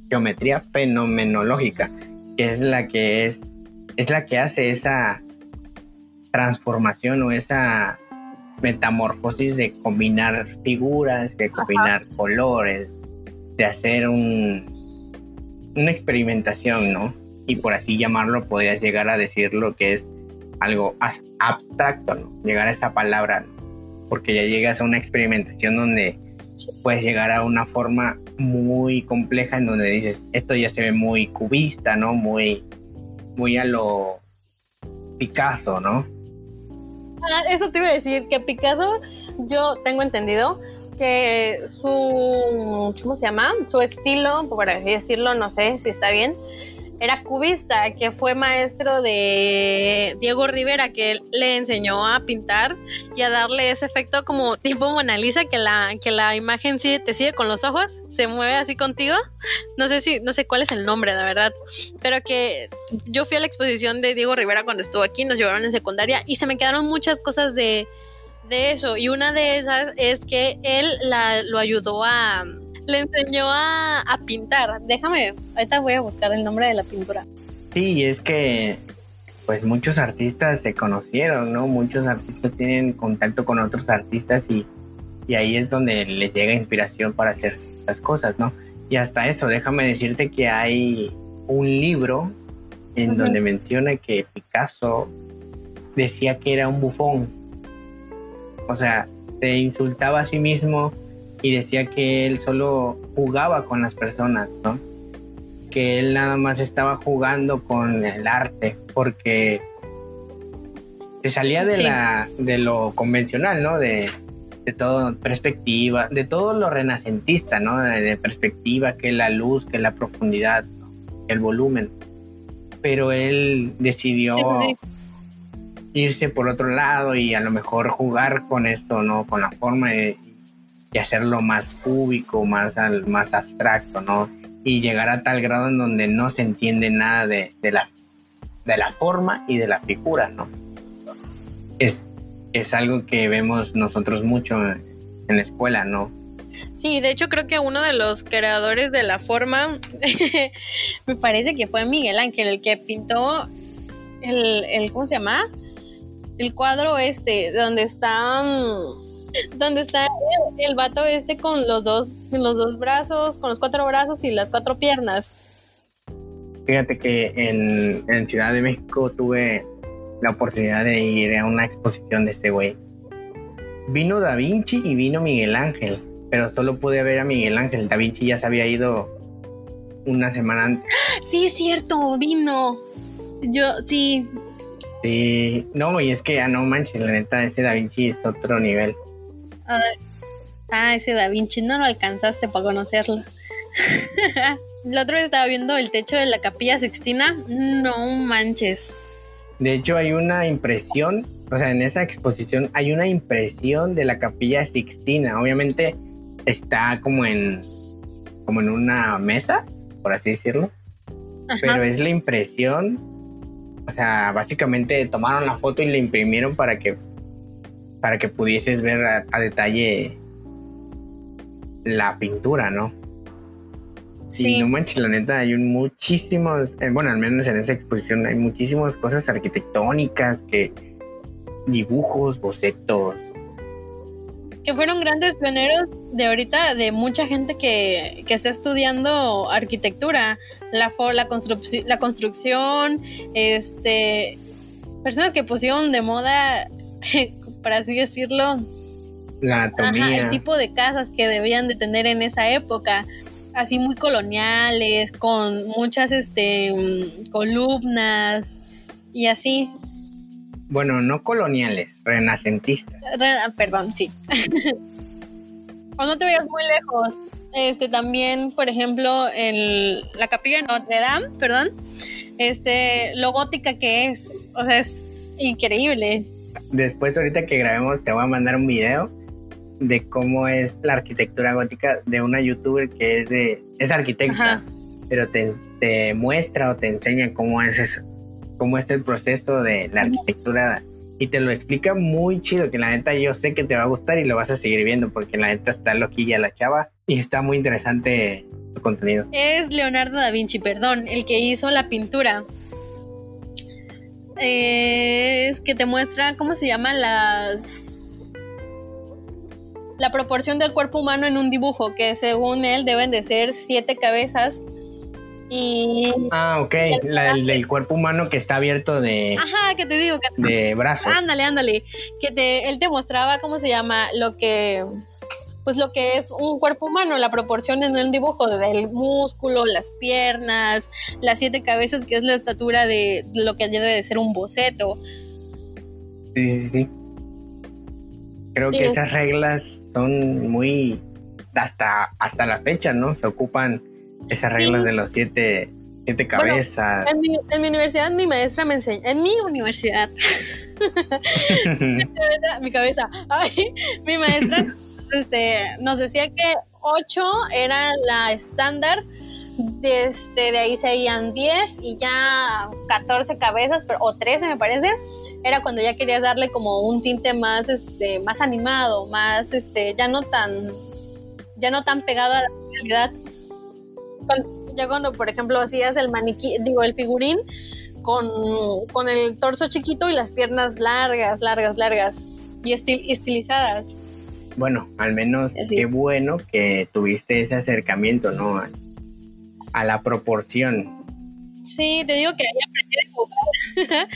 geometría fenomenológica, que es la que es, es la que hace esa transformación o esa metamorfosis de combinar figuras, de combinar colores, de hacer un, una experimentación, ¿no? Y por así llamarlo, podrías llegar a decir lo que es algo abstracto, ¿no? Llegar a esa palabra, ¿no? Porque ya llegas a una experimentación donde puedes llegar a una forma muy compleja en donde dices, esto ya se ve muy cubista, ¿no? Muy, muy a lo Picasso, ¿no? Ah, eso te iba a decir, que Picasso, yo tengo entendido que su, ¿cómo se llama? Su estilo, por así decirlo, no sé si está bien, era cubista, que fue maestro de Diego Rivera, que le enseñó a pintar y a darle ese efecto como tipo Mona Lisa, que la, que la imagen sí te sigue con los ojos, se mueve así contigo. No sé si, no sé cuál es el nombre, la verdad, pero que yo fui a la exposición de Diego Rivera cuando estuvo aquí, nos llevaron en secundaria y se me quedaron muchas cosas de, de eso. Y una de esas es que él la, lo ayudó a, le enseñó a, a pintar. Déjame, ahorita voy a buscar el nombre de la pintura. Sí, es que pues muchos artistas se conocieron, ¿no? Muchos artistas tienen contacto con otros artistas y, y ahí es donde les llega inspiración para hacer ciertas cosas, ¿no? Y hasta eso, déjame decirte que hay un libro en donde menciona que Picasso decía que era un bufón. O sea, se insultaba a sí mismo y decía que él solo jugaba con las personas, ¿no? Que él nada más estaba jugando con el arte porque se salía de Sí. la de lo convencional, ¿no? De, de todo perspectiva, de todo lo renacentista, ¿no? De, de perspectiva, que la luz, que la profundidad, el volumen. Pero él decidió Sí, sí. irse por otro lado y a lo mejor jugar con esto, ¿no? Con la forma de, y hacerlo más cúbico, más, al, más abstracto, ¿no? Y llegar a tal grado en donde no se entiende nada de, de la, de la forma y de la figura, ¿no? Es, es algo que vemos nosotros mucho en, la escuela, ¿no? Sí, de hecho creo que uno de los creadores de la forma, me parece que fue Miguel Ángel, el que pintó el, el ¿cómo se llama? El cuadro este, donde está, mm, donde está el, el vato este con los dos, los dos brazos, con los cuatro brazos y las cuatro piernas. Fíjate que en, en Ciudad de México tuve la oportunidad de ir a una exposición de este güey. Vino Da Vinci y vino Miguel Ángel, pero solo pude ver a Miguel Ángel. Da Vinci ya se había ido una semana antes. Sí, es cierto, vino. Yo, sí, Sí, no, y es que, ah, no manches, la neta, ese Da Vinci es otro nivel. Ah, ese Da Vinci, no lo alcanzaste para conocerlo. La otra vez estaba viendo el techo de la capilla Sixtina. No manches. De hecho, hay una impresión, o sea, en esa exposición hay una impresión de la capilla Sixtina. Obviamente está como en, como en una mesa, por así decirlo. Ajá. pero es la impresión. O sea, básicamente tomaron la foto y la imprimieron para que para que pudieses ver a, a detalle la pintura, ¿no? Y sí. no manches, la neta, hay un muchísimos, eh, bueno, al menos en esa exposición hay muchísimas cosas arquitectónicas que dibujos, bocetos. que fueron grandes pioneros de ahorita, de mucha gente que, que está estudiando arquitectura, la, for- la, construc- la construcción, este, personas que pusieron de moda, por así decirlo, La anatomía. ajá, el tipo de casas que debían de tener en esa época, así muy coloniales, con muchas este, mm, columnas y así. Bueno, no coloniales, renacentistas. Re- ah, Perdón, sí. o no te vayas muy lejos. Este también, por ejemplo, en la capilla de Notre Dame, perdón, este, lo gótica que es, o sea, es increíble. Después, ahorita que grabemos, te voy a mandar un video de cómo es la arquitectura gótica de una youtuber que es de es arquitecta, Ajá. pero te, te muestra o te enseña cómo es eso, cómo es el proceso de la arquitectura y te lo explica muy chido, que la neta yo sé que te va a gustar y lo vas a seguir viendo porque la neta está loquilla la chava y está muy interesante su contenido. Es Leonardo da Vinci, perdón, el que hizo la pintura. Es que te muestra cómo se llaman las la proporción del cuerpo humano en un dibujo, que según él deben de ser siete cabezas y Ah, ok, la del, del cuerpo humano que está abierto de, ajá, que te digo que de brazos. ándale, ándale, que te él te mostraba cómo se llama lo que pues lo que es un cuerpo humano, la proporción en un dibujo del músculo, las piernas, las siete cabezas, que es la estatura de lo que debe de ser un boceto. Sí, sí, sí. Creo que esas reglas son muy hasta hasta la fecha, ¿no? Se ocupan esas reglas Sí. de los siete siete Bueno, cabezas. En mi, en mi universidad mi maestra me enseña, en mi universidad, mi cabeza, ay, mi maestra este, nos decía que 8 era la estándar, de, este, de ahí seguían 10 y ya 14 cabezas, o 13 me parece, era cuando ya querías darle como un tinte más, este, más animado, más, este, ya no tan, ya no tan pegado a la realidad. ya cuando, por ejemplo, hacías el maniquí, digo, el figurín con, con el torso chiquito y las piernas largas, largas, largas y estilizadas. Bueno, al menos qué bueno que tuviste ese acercamiento, ¿no? A, la proporción. Sí, te digo que ahí aprendí a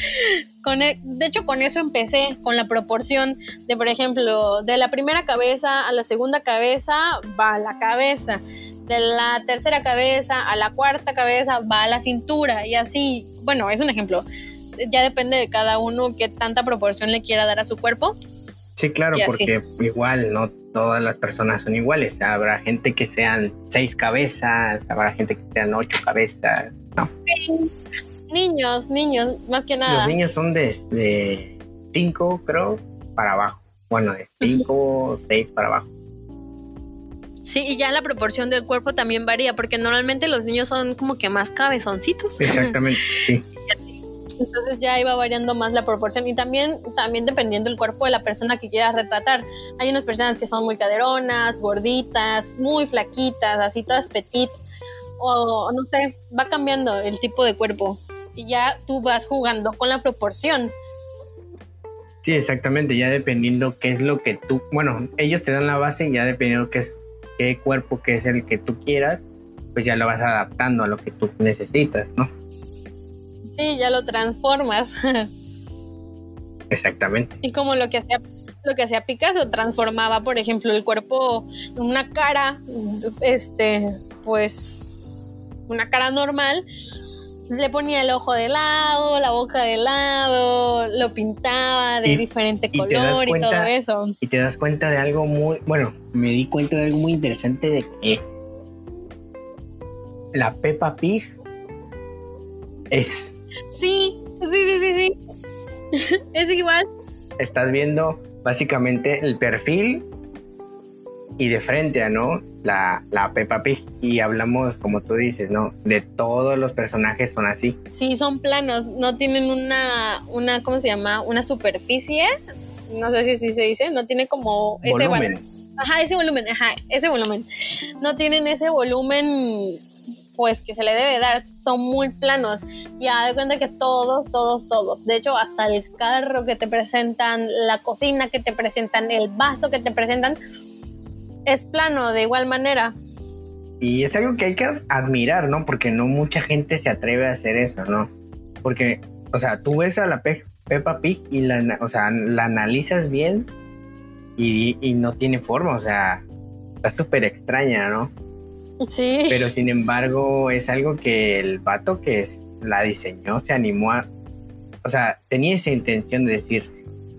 con e, de hecho, con eso empecé, con la proporción de, por ejemplo, de la primera cabeza a la segunda cabeza va la cabeza, de la tercera cabeza a la cuarta cabeza va la cintura y así, bueno, es un ejemplo. Ya depende de cada uno qué tanta proporción le quiera dar a su cuerpo Sí, claro, porque igual no todas las personas son iguales. Habrá gente que sean seis cabezas, habrá gente que sean ocho cabezas. No. Niños, niños, más que nada. Los niños son de, cinco, creo, para abajo. Bueno, de cinco, seis para abajo. Sí, y ya la proporción del cuerpo también varía, porque normalmente los niños son como que más cabezoncitos. Exactamente, sí. Entonces ya iba variando más la proporción y también, también dependiendo del cuerpo de la persona que quieras retratar. Hay unas personas que son muy caderonas, gorditas, muy flaquitas, así todas petit, o no sé, va cambiando el tipo de cuerpo y ya tú vas jugando con la proporción. Sí, exactamente, ya dependiendo qué es lo que tú, bueno, ellos te dan la base y ya dependiendo qué es qué cuerpo que es el que tú quieras, pues ya lo vas adaptando a lo que tú necesitas, ¿no? Sí, ya lo transformas. Exactamente. Y como lo que hacía lo que hacía Picasso transformaba, por ejemplo, el cuerpo en una cara, este, pues, una cara normal, le ponía el ojo de lado, la boca de lado, lo pintaba de diferente color y todo eso. Y te das cuenta de algo muy, bueno, me di cuenta de algo muy interesante de que la Peppa Pig es Sí, sí, sí, sí, sí. es igual. Estás viendo básicamente el perfil y de frente ¿no? La, la Peppa Pig. Y hablamos, como tú dices, ¿no? De todos los personajes son así. Sí, son planos, no tienen una, una ¿cómo se llama? Una superficie. No sé si, si se dice, no tiene como ese volumen. Ajá, ese volumen, ajá, ese volumen. No tienen ese volumen pues que se le debe dar son muy planos. Ya de cuenta que todos, todos, todos. De hecho, hasta el carro que te presentan, la cocina que te presentan, el vaso que te presentan, es plano de igual manera. Y es algo que hay que admirar, ¿no? Porque no mucha gente se atreve a hacer eso, ¿no? Porque, o sea, tú ves a la Peppa Pig y la, o sea, la analizas bien y, y no tiene forma, o sea, está súper extraña, ¿no? Sí. Pero sin embargo, es algo que el vato que la diseñó se animó a. O sea, tenía esa intención de decir: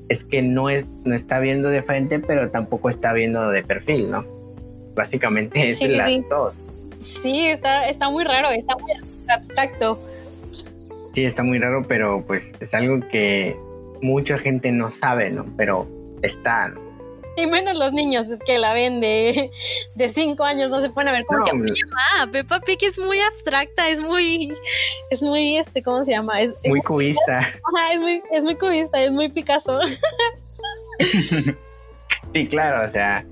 es que no, es, no está viendo de frente, pero tampoco está viendo de perfil, ¿no? Básicamente es las dos. Sí, está, está muy raro, está muy abstracto. Sí, está muy raro, pero pues es algo que mucha gente no sabe, ¿no? Pero está, ¿no? Y menos los niños que la ven de, de cinco años, no se pueden ver como que, ah, Peppa Pig es muy abstracta, es muy, es muy, este, ¿cómo se llama? Es, muy, cubista. Es muy, es muy cubista, es muy Picasso. sí, claro, o sea,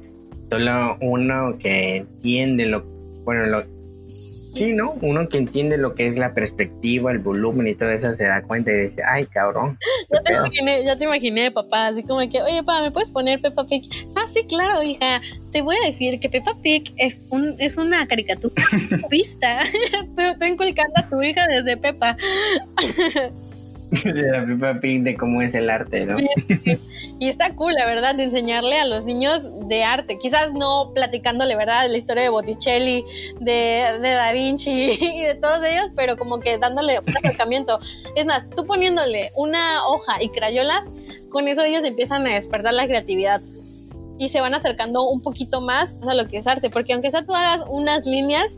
solo uno que entiende lo, bueno, lo, Sí, ¿no? Uno que entiende lo que es la perspectiva, el volumen y todo eso se da cuenta y dice, ay, cabrón. Ya te, imaginé, ya te imaginé, papá, así como que, oye, papá, ¿me puedes poner Peppa Pig? Ah, sí, claro, hija. Te voy a decir que Peppa Pig es, un, es una caricatura vista. Estoy inculcando a tu hija desde Peppa. de la Peppa Pig de cómo es el arte, ¿no? Y está cool, la verdad, de enseñarle a los niños de arte. Quizás no platicándole, ¿verdad?, de la historia de Botticelli, de, de Da Vinci y de todos ellos, pero como que dándole un acercamiento. Es más, tú poniéndole una hoja y crayolas, con eso ellos empiezan a despertar la creatividad y se van acercando un poquito más a lo que es arte, porque aunque sea tú hagas unas líneas,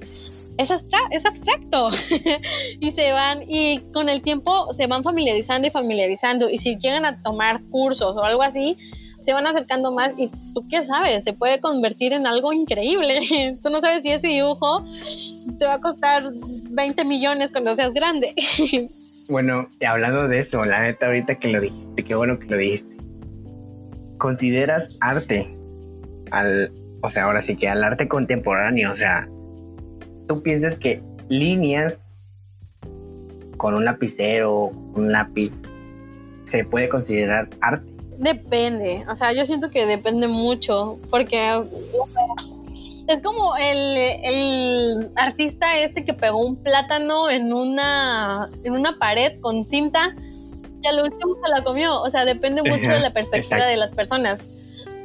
es, es abstracto. y se van, y con el tiempo se van familiarizando y familiarizando. Y si llegan a tomar cursos o algo así, se van acercando más y tú qué sabes, se puede convertir en algo increíble. tú no sabes si ese dibujo te va a costar 20 millones cuando seas grande. bueno, hablando de eso, la neta ahorita que lo dijiste, qué bueno que lo dijiste. ¿Consideras arte al o sea, ahora sí que al arte contemporáneo, o sea, tú piensas que líneas con un lapicero, un lápiz, se puede considerar arte. Depende, o sea, yo siento que depende mucho, porque es como el, el, artista este que pegó un plátano en una, en una pared con cinta y al último se la comió. O sea, depende mucho de la perspectiva de las personas.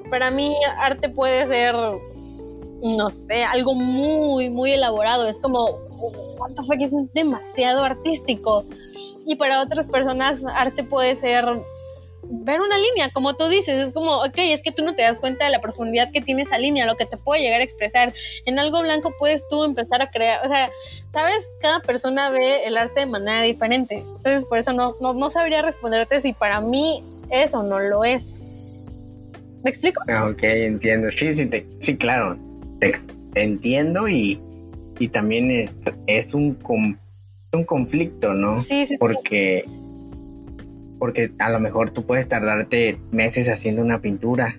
Para mí, arte puede ser, no sé, algo muy, muy elaborado. Es como, ¿cuánto fue que eso es demasiado artístico? Y para otras personas, arte puede ser ver una línea, como tú dices, es como, ok, es que tú no te das cuenta de la profundidad que tiene esa línea, lo que te puede llegar a expresar. En algo blanco puedes tú empezar a crear, o sea, sabes, cada persona ve el arte de manera diferente. Entonces, por eso no, no, sabría responderte si para mí es o no lo es. ¿Me explico? Ok, entiendo. Sí, sí, sí claro. Te, entiendo y, y también es, es un, un conflicto, ¿no? Sí, sí. Porque porque a lo mejor tú puedes tardarte meses haciendo una pintura.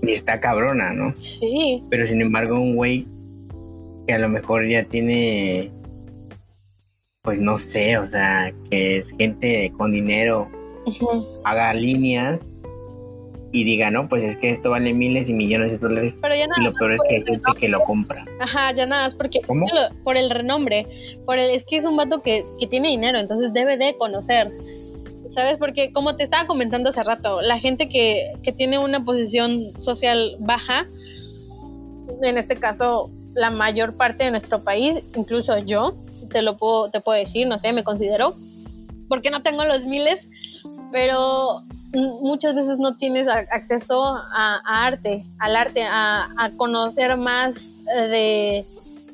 Y está cabrona, ¿no? Sí. Pero sin embargo, un güey que a lo mejor ya tiene, pues no sé, o sea, que es gente con dinero, haga líneas y diga, no, pues es que esto vale miles y millones de dólares. Pero ya nada y lo peor es que hay gente que lo compra. Ajá, ya nada, es porque por el renombre, por el, es que es un vato que, que tiene dinero, entonces debe de conocer. ¿sabes? Porque como te estaba comentando hace rato, la gente que, tiene una posición social baja, en este caso la mayor parte de nuestro país, incluso yo, te lo puedo, te puedo decir, no sé, me considero, porque no tengo los miles, pero muchas veces no tienes acceso a, arte, al arte, a, conocer más de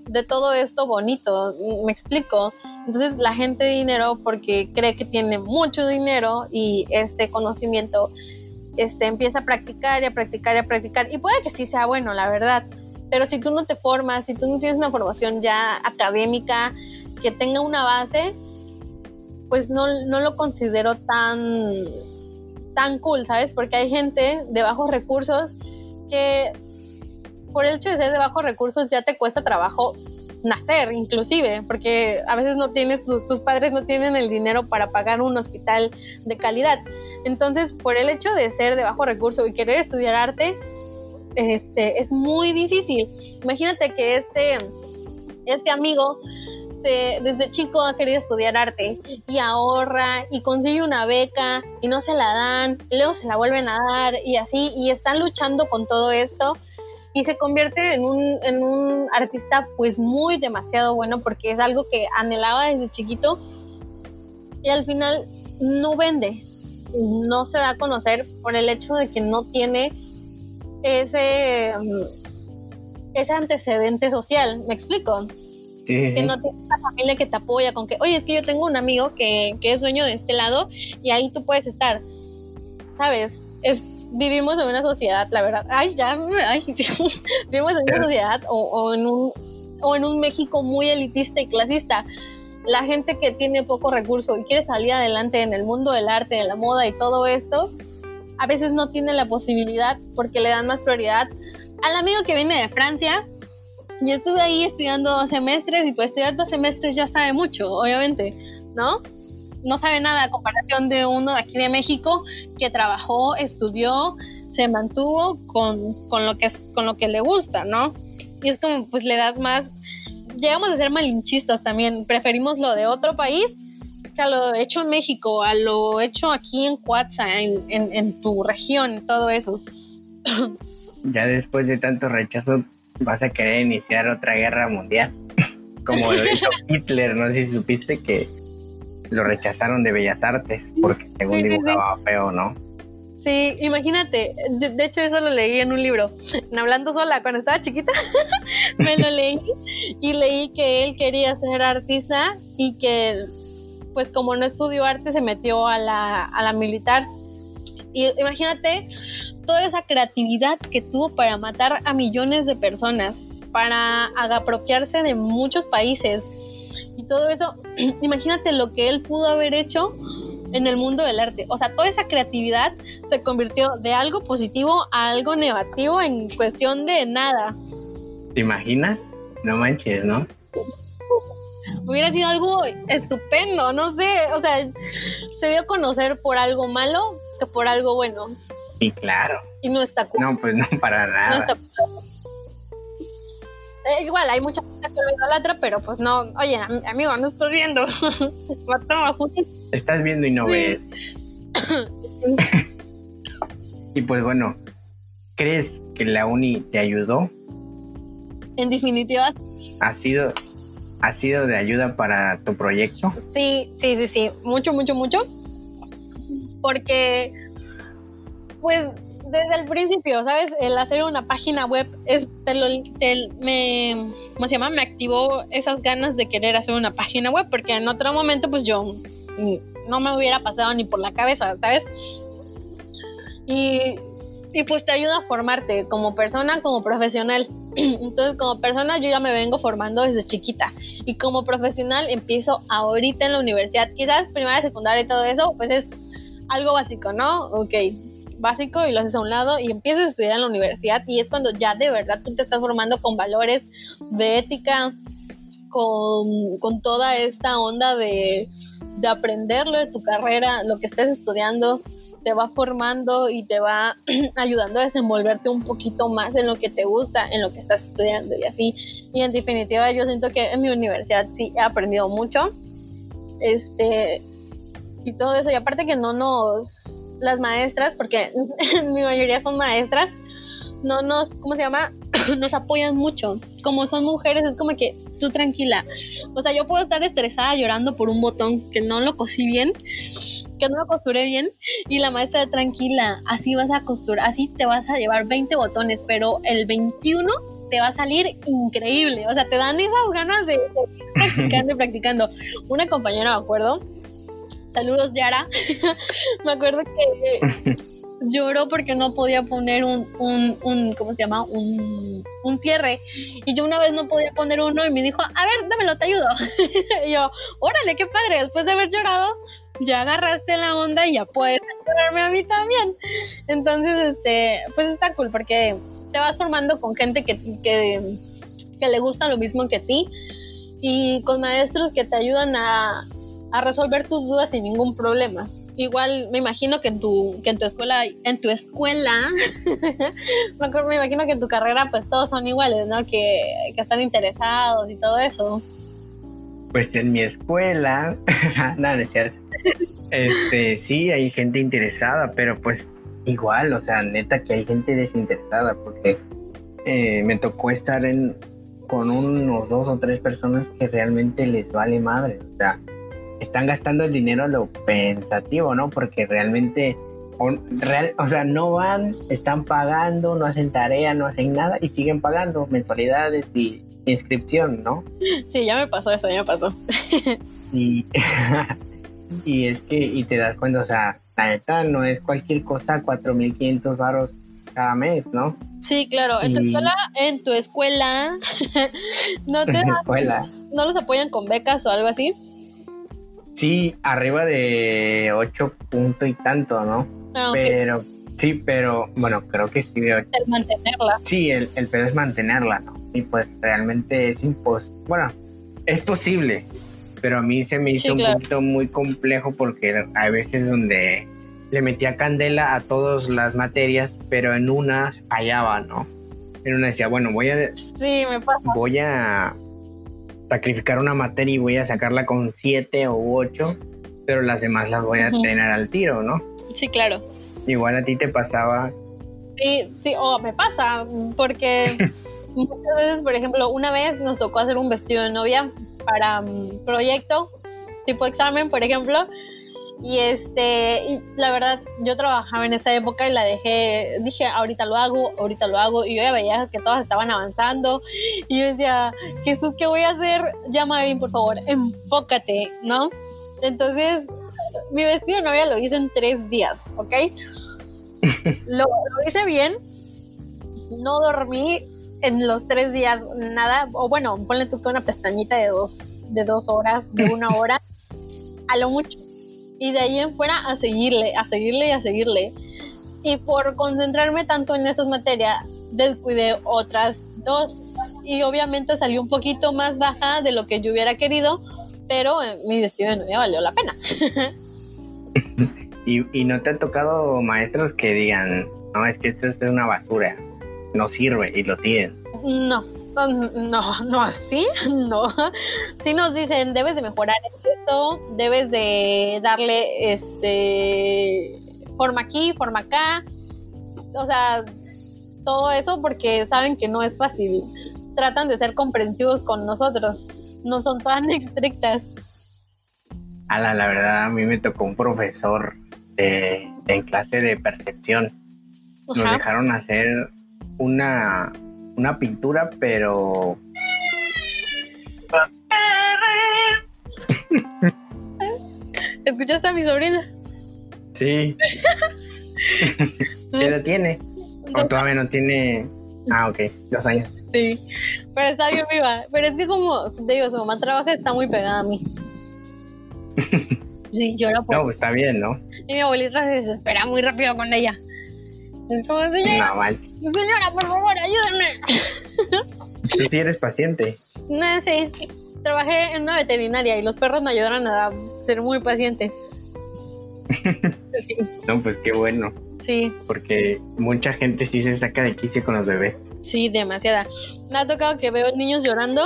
de todo esto bonito, me explico. Entonces la gente de dinero, porque cree que tiene mucho dinero y este conocimiento, este, empieza a practicar y a practicar y a practicar. Y puede que sí sea bueno, la verdad. Pero si tú no te formas, si tú no tienes una formación ya académica que tenga una base, pues no, no lo considero tan, tan cool, ¿sabes? Porque hay gente de bajos recursos que por el hecho de ser de bajos recursos ya te cuesta trabajo nacer, inclusive, porque a veces no tienes, tus padres no tienen el dinero para pagar un hospital de calidad. Entonces, por el hecho de ser de bajo recurso y querer estudiar arte, este, es muy difícil. Imagínate que este, este amigo desde chico ha querido estudiar arte y ahorra y consigue una beca y no se la dan, luego se la vuelven a dar y así, y están luchando con todo esto y se convierte en un, en un artista pues muy demasiado bueno porque es algo que anhelaba desde chiquito y al final no vende, no se da a conocer por el hecho de que no tiene ese, ese antecedente social, ¿me explico? Sí, que no tienes una familia que te apoya con que, oye, es que yo tengo un amigo que, que es dueño de este lado y ahí tú puedes estar, ¿sabes? Es vivimos en una sociedad, la verdad, ay, ya, ay, vivimos en una sociedad o, en un, o en un México muy elitista y clasista. La gente que tiene poco recurso y quiere salir adelante en el mundo del arte, de la moda y todo esto, a veces no tiene la posibilidad porque le dan más prioridad al amigo que viene de Francia. Yo estuve ahí estudiando dos semestres y pues estudiar dos semestres ya sabe mucho, obviamente, ¿no? no sabe nada a comparación de uno aquí de México que trabajó, estudió, se mantuvo con, lo que con lo que le gusta, ¿no? Y es como pues le das más, llegamos a ser malinchistas también, preferimos lo de otro país que a lo hecho en México, a lo hecho aquí en Cuatza, en, en tu región, todo eso. Ya después de tanto rechazo vas a querer iniciar otra guerra mundial, como lo hizo Hitler, no sé si supiste que lo rechazaron de Bellas Artes porque según dibujaba feo, ¿no? Sí, imagínate, de hecho eso lo leí en un libro, en Hablando Sola, cuando estaba chiquita, me lo leí y leí que él quería ser artista y que pues como no estudió arte se metió a la, a la militar. Y imagínate toda esa creatividad que tuvo para matar a millones de personas, para apropiarse de muchos países, y todo eso, imagínate lo que él pudo haber hecho en el mundo del arte. O sea, toda esa creatividad se convirtió de algo positivo a algo negativo en cuestión de nada. ¿Te imaginas? No manches, ¿no? Hubiera sido algo estupendo, no sé, o sea, se dio a conocer por algo malo que por algo bueno. Sí, claro. Y no está cool. No, pues no para nada. No está cool. Eh, igual, hay mucha gente que lo idolatra, pero pues no, oye, amigo, no estoy viendo. Estás viendo y no ves. y pues bueno, ¿crees que la uni te ayudó? En definitiva. ¿Ha sido, ¿Ha sido de ayuda para tu proyecto? Sí, sí, sí, sí. Mucho, mucho, mucho. Porque, pues, desde el principio, ¿sabes? El hacer una página web es, te lo, me, ¿cómo se llama? Me activó esas ganas de querer hacer una página web, porque en otro momento, pues yo no me hubiera pasado ni por la cabeza, ¿sabes? Y, y pues te ayuda a formarte como persona, como profesional. Entonces, como persona, yo ya me vengo formando desde chiquita. Y como profesional, empiezo ahorita en la universidad. Quizás primaria, secundaria y todo eso, pues es algo básico, ¿no? Ok, básico y lo haces a un lado y empiezas a estudiar en la universidad y es cuando ya de verdad tú te estás formando con valores de ética, con, con toda esta onda de, de aprenderlo de tu carrera, lo que estés estudiando, te va formando y te va ayudando a desenvolverte un poquito más en lo que te gusta, en lo que estás estudiando y así. Y en definitiva yo siento que en mi universidad sí he aprendido mucho. Este, y todo eso. Y aparte que no nos, las maestras, porque mi mayoría son maestras, no nos, ¿cómo se llama? nos apoyan mucho. Como son mujeres, es como que tú tranquila. O sea, yo puedo estar estresada llorando por un botón que no lo cosí bien, que no lo costuré bien, y la maestra tranquila, así vas a costurar, así te vas a llevar 20 botones, pero el 21 te va a salir increíble. O sea, te dan esas ganas de, de practicando y practicando. Una compañera, me acuerdo, saludos Yara, me acuerdo que lloró porque no podía poner un, un, un ¿cómo se llama? Un, un, cierre. Y yo una vez no podía poner uno y me dijo, a ver, dámelo, te ayudo. y yo, órale, qué padre, después de haber llorado, ya agarraste la onda y ya puedes ayudarme a mí también. Entonces, este, pues está cool porque te vas formando con gente que, que, que le gusta lo mismo que a ti y con maestros que te ayudan a, a resolver tus dudas sin ningún problema. Igual me imagino que en tu, que en tu escuela, en tu escuela, me imagino que en tu carrera pues todos son iguales, ¿no? Que, que están interesados y todo eso. Pues en mi escuela, no, no es cierto. Este, sí, hay gente interesada, pero pues igual, o sea, neta que hay gente desinteresada, porque eh, me tocó estar en, con unos dos o tres personas que realmente les vale madre, o sea, están gastando el dinero lo pensativo, ¿no? Porque realmente, o, real, o sea, no van, están pagando, no hacen tarea, no hacen nada y siguen pagando mensualidades y inscripción, ¿no? Sí, ya me pasó eso, ya me pasó. y, y es que, y te das cuenta, o sea, la neta no es cualquier cosa, 4.500 varos cada mes, ¿no? Sí, claro. En tu escuela, en tu escuela, no te escuela. no los apoyan con becas o algo así. Sí, arriba de 8 puntos y tanto, ¿no? Ah, pero, sí, pero, bueno, creo que sí. El mantenerla. Sí, el, el pedo es mantenerla, ¿no? Y pues realmente es imposible. Bueno, es posible, pero a mí se me hizo un poquito muy complejo porque hay veces donde le metía candela a todas las materias, pero en una fallaba, ¿no? En una decía, bueno, voy a... Sí, me pasa. Voy a sacrificar una materia y voy a sacarla con 7 o 8, pero las demás las voy a tener al tiro, ¿no? Sí, claro. Igual a ti te pasaba. Sí, sí, o me pasa, porque muchas veces, por ejemplo, una vez nos tocó hacer un vestido de novia para un proyecto, tipo examen, por ejemplo, y este, y la verdad, yo trabajaba en esa época y la dejé, dije, ahorita lo hago, ahorita lo hago, y yo ya veía que todas estaban avanzando, y yo decía, Jesús, ¿qué voy a hacer? Llama bien, por favor, enfócate, ¿no? Entonces, mi vestido de novia lo hice en tres días, ¿ok? lo, lo hice bien, no dormí en los tres días nada, o bueno, ponle tú que una pestañita de dos, de dos horas, de una hora, a lo mucho Y de ahí en fuera a seguirle, a seguirle y a seguirle. Y por concentrarme tanto en esas materias, descuidé otras dos. Y obviamente salió un poquito más baja de lo que yo hubiera querido, pero eh, mi vestido de novia valió la pena. ¿Y, ¿Y no te han tocado maestros que digan, no, es que esto es una basura, no sirve y lo tienen? No, no, no así, no. Sí nos dicen, debes de mejorar esto, debes de darle este forma aquí, forma acá. O sea, todo eso porque saben que no es fácil. Tratan de ser comprensivos con nosotros, no son tan estrictas. A la, la verdad, a mí me tocó un profesor de, en clase de percepción. Nos Ajá. dejaron hacer una, una pintura, pero ¿Escuchaste a mi sobrina? sí. ¿Qué edad tiene? ¿O todavía no tiene? Ah, ok, dos años. Sí, pero está bien viva. Pero es que como te digo, su mamá trabaja, está muy pegada a mí. Sí, llora por... No, pues está bien, ¿no? Y mi abuelita se desespera muy rápido con ella. Es como, señora, No, mal. señora, por favor, ayúdenme. Tú sí eres paciente. No sé, trabajé en una veterinaria y los perros me ayudaron a ser muy paciente. Sí, No, pues qué bueno. sí, Porque mucha gente sí se saca de quicio con los bebés. sí, demasiada. Me ha tocado que veo niños llorando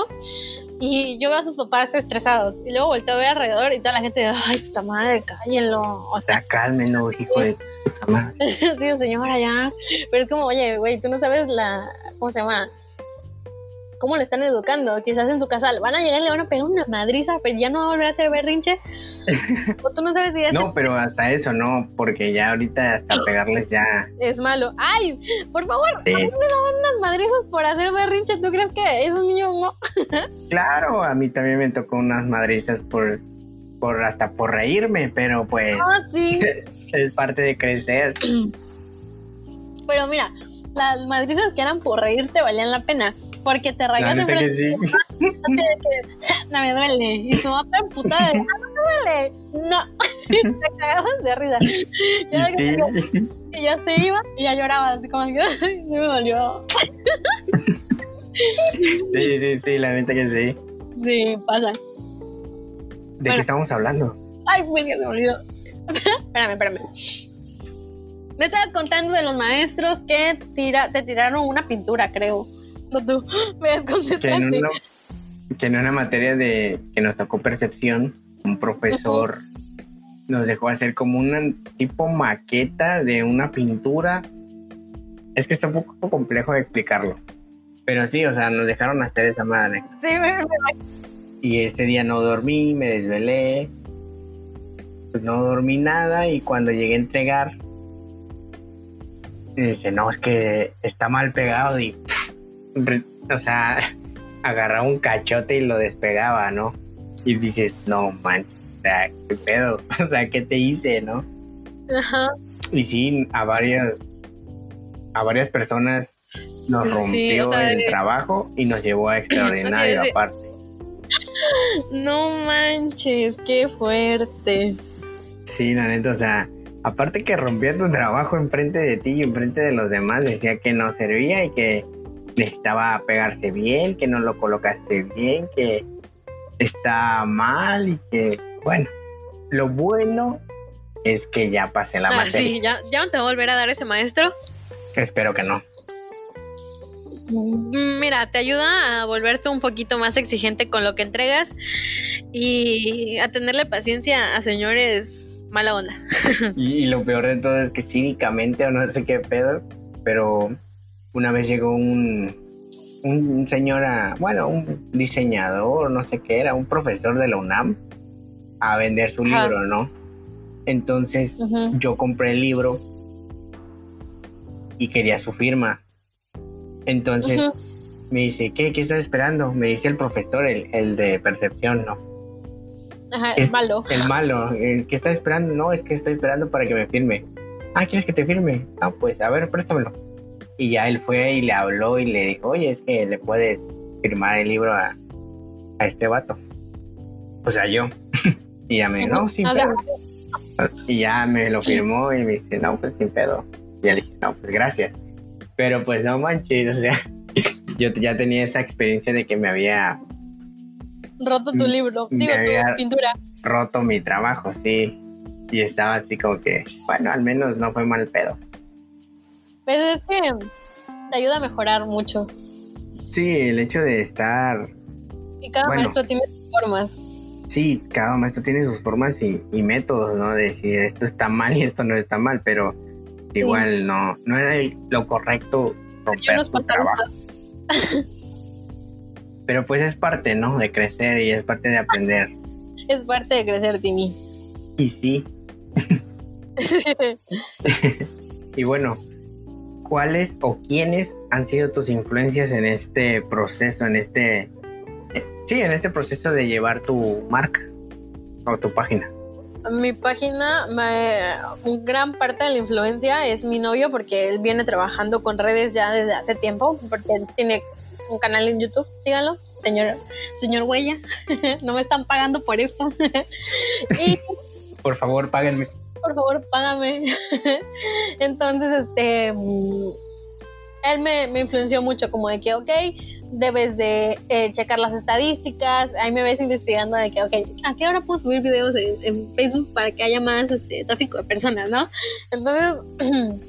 y yo veo a sus papás estresados y luego volteo a ver alrededor y toda la gente, ay, puta madre, cállenlo. O sea, Ya cálmenlo, hijo de puta madre. sí, señora, ya. Pero es como, oye, güey, tú no sabes la, ¿cómo se llama? ¿Cómo le están educando? Quizás en su casa van a llegar y le van a pegar una madriza, pero ya no va a volver a hacer berrinche. o tú no sabes si ya No, pero hasta eso no, porque ya ahorita hasta pegarles ya. es malo. ¡Ay! Por favor, Sí. unas madrizas por hacer berrinche. ¿Tú crees que es un niño no? Claro, a mí también me tocó unas madrizas por, por hasta por reírme, pero pues Ah, sí. es parte de crecer. Pero mira, las madrizas que eran por reírte valían la pena. Porque te rayas que sí. De que, no me duele. Y su mamá emputada de, no, no me duele. No. Y te cagabas de risa. Ya, Y sí. y ya se iba y ya lloraba así como que, me dolió. Sí, sí, sí, la neta que sí. Sí, pasa. ¿De Bueno. qué estamos hablando? Ay, me, se me olvidó. espérame, espérame. Me estabas contando de los maestros que tira, te tiraron una pintura, creo. No tú. Me Que en, una, que en una materia de que nos tocó percepción, un profesor nos dejó hacer como una tipo maqueta de una pintura. Es que está un poco complejo de explicarlo. Pero sí, o sea, nos dejaron hacer esa madre. Sí, me, me- Y ese día no dormí, me desvelé. Pues no dormí nada y cuando llegué a entregar, dice, no, es que está mal pegado y, o sea, agarraba un cachote y lo despegaba, ¿no? Y dices, no, manches, o sea, qué pedo, o sea, ¿qué te hice, no? Ajá. Y sí, a varias, a varias personas nos Sí, rompió o sea, el de- trabajo y nos llevó a extraordinario Así es de- aparte. No manches, qué fuerte. Sí, la neta, o sea, aparte que rompía tu trabajo enfrente de ti y enfrente de los demás, decía que no servía y que necesitaba pegarse bien, que no lo colocaste bien, que está mal y que, bueno, lo bueno es que ya pasé la Ah, materia. sí, ya, ya no te va a volver a dar ese maestro. Espero que no. Mm, Mira, te ayuda a volverte un poquito más exigente con lo que entregas y a tenerle paciencia a señores mala onda. Y, y lo peor de todo es que cínicamente o no sé qué pedo, pero una vez llegó un, un señor, a, bueno, un diseñador, no sé qué era, un profesor de la UNAM, a vender su Ajá. libro, ¿no? Entonces yo compré el libro y quería su firma. Entonces me dice, ¿qué, ¿qué estás esperando? Me dice el profesor, el, el de percepción, ¿no? Ajá, es- es malo. El malo, el que está esperando, no, es que estoy esperando para que me firme. Ah, ¿quieres que te firme? Ah, pues, a ver, préstamelo. Y ya él fue y le habló y le dijo, oye, es que le puedes firmar el libro a, a este vato. O sea, yo. y ya me, no, sin pedo". Y ya me lo firmó y me dice, no, pues sin pedo. Y ya le dije, no, pues gracias. Pero pues no manches, o sea, yo ya tenía esa experiencia de que me había Roto tu Mm, libro, digo, tu pintura. roto mi trabajo, sí. Y estaba así como que, bueno, al menos no fue mal pedo. Pues es que te ayuda a mejorar mucho. Sí, el hecho de estar, Y cada Bueno. maestro tiene sus formas. sí, cada maestro tiene sus formas y, y métodos, ¿no? De decir esto está mal y esto no está mal, pero igual no, no era el- lo correcto romper tu trabajo. Pero pues es parte, ¿no? De crecer y es parte de aprender. Es parte de crecer, Timmy. Y sí, y bueno, ¿cuáles o quiénes han sido tus influencias en este proceso, en este... eh, Sí, en este proceso de llevar tu marca o tu página. Mi página, me- gran parte de la influencia es mi novio porque él viene trabajando con redes ya desde hace tiempo, porque él tiene un canal en YouTube, síganlo, señor, señor Huella, no me están pagando por esto. y Por favor, páguenme. Por favor, págame. Entonces, este, mm, él me, me influenció mucho como de que, ok, debes de eh, checar las estadísticas, ahí me ves investigando de que, ok, ¿a qué hora puedo subir videos en, en Facebook para que haya más este, tráfico de personas, no? Entonces,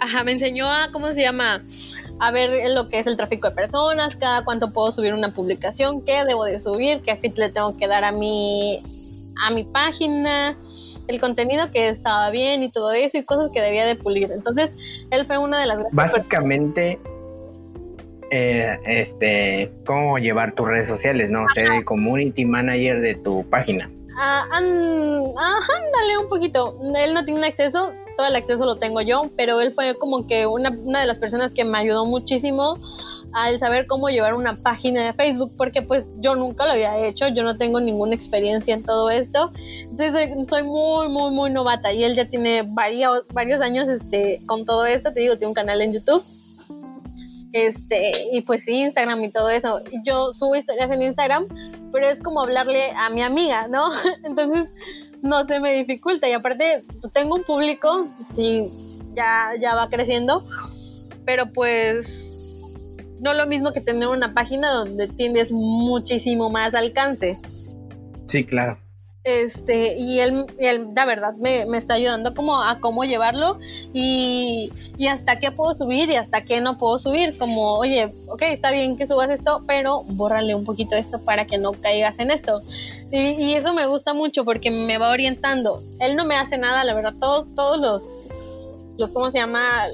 ajá, me enseñó a, ¿cómo se llama? A ver lo que es el tráfico de personas, cada cuánto puedo subir una publicación, qué debo de subir, qué fit le tengo que dar a mi, a mi página, el contenido que estaba bien y todo eso y cosas que debía de pulir. Entonces, él fue una de las Básicamente, eh, este, cómo llevar tus redes sociales, ¿no? Ser el community manager de tu página. Ah, ajá, ándale un poquito. Él no tiene acceso, todo el acceso lo tengo yo, pero él fue como que una, una de las personas que me ayudó muchísimo al saber cómo llevar una página de Facebook, porque pues yo nunca lo había hecho, yo no tengo ninguna experiencia en todo esto, entonces soy, soy muy, muy, muy novata y él ya tiene varios, varios años este, con todo esto, te digo, tiene un canal en YouTube. Este, y pues Instagram y todo eso. Yo subo historias en Instagram, pero es como hablarle a mi amiga, ¿no? Entonces, no se me dificulta. Y aparte, tengo un público, sí, ya, ya va creciendo, pero pues no lo mismo que tener una página donde tienes muchísimo más alcance. Sí, claro. Este, y él, él, la verdad, me, me está ayudando como a cómo llevarlo y, y hasta qué puedo subir y hasta qué no puedo subir. Como, oye, ok, está bien que subas esto, pero bórrale un poquito esto para que no caigas en esto. Y, y eso me gusta mucho porque me va orientando. Él no me hace nada, la verdad, todos, todos los, los, ¿cómo se llama?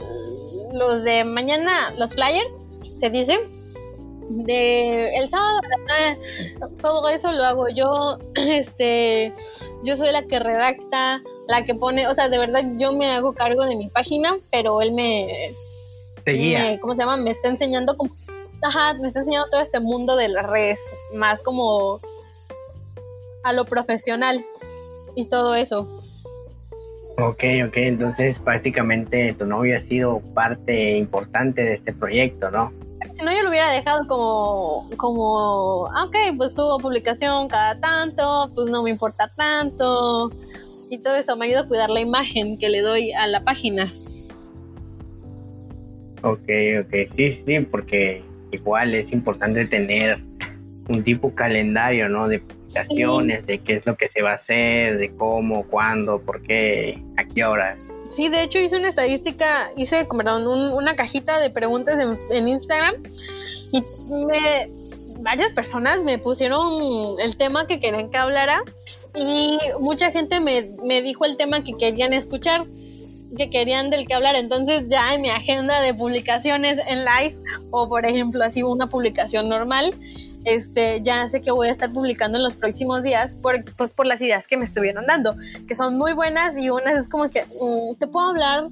Los de mañana, los flyers, se dice. De el sábado, todo eso lo hago yo, este, yo soy la que redacta, la que pone, o sea, de verdad yo me hago cargo de mi página, pero él me, Te guía. me- ¿cómo se llama? Me está enseñando como, ajá, me está enseñando todo este mundo de las redes, más como a lo profesional y todo eso. Ok, ok. Entonces, básicamente, tu novio ha sido parte importante de este proyecto, ¿no? Si no, yo lo hubiera dejado como, como, ah, ok, pues subo publicación cada tanto, pues no me importa tanto. Y todo eso me ayuda a cuidar la imagen que le doy a la página. Ok, ok. Sí, sí, porque igual es importante tener un tipo calendario, ¿no? De publicaciones, de qué es lo que se va a hacer, de cómo, cuándo, por qué, a qué hora. Sí, de hecho hice una estadística, hice perdón, un- una cajita de preguntas en, en Instagram y me, varias personas me pusieron el tema que querían que hablara y mucha gente me, me dijo el tema que querían escuchar, que querían del que hablar. Entonces ya en mi agenda de publicaciones en live o por ejemplo así una publicación normal, este, ya sé que voy a estar publicando en los próximos días por, pues, por las ideas que me estuvieron dando que son muy buenas y unas es como que mm, te puedo hablar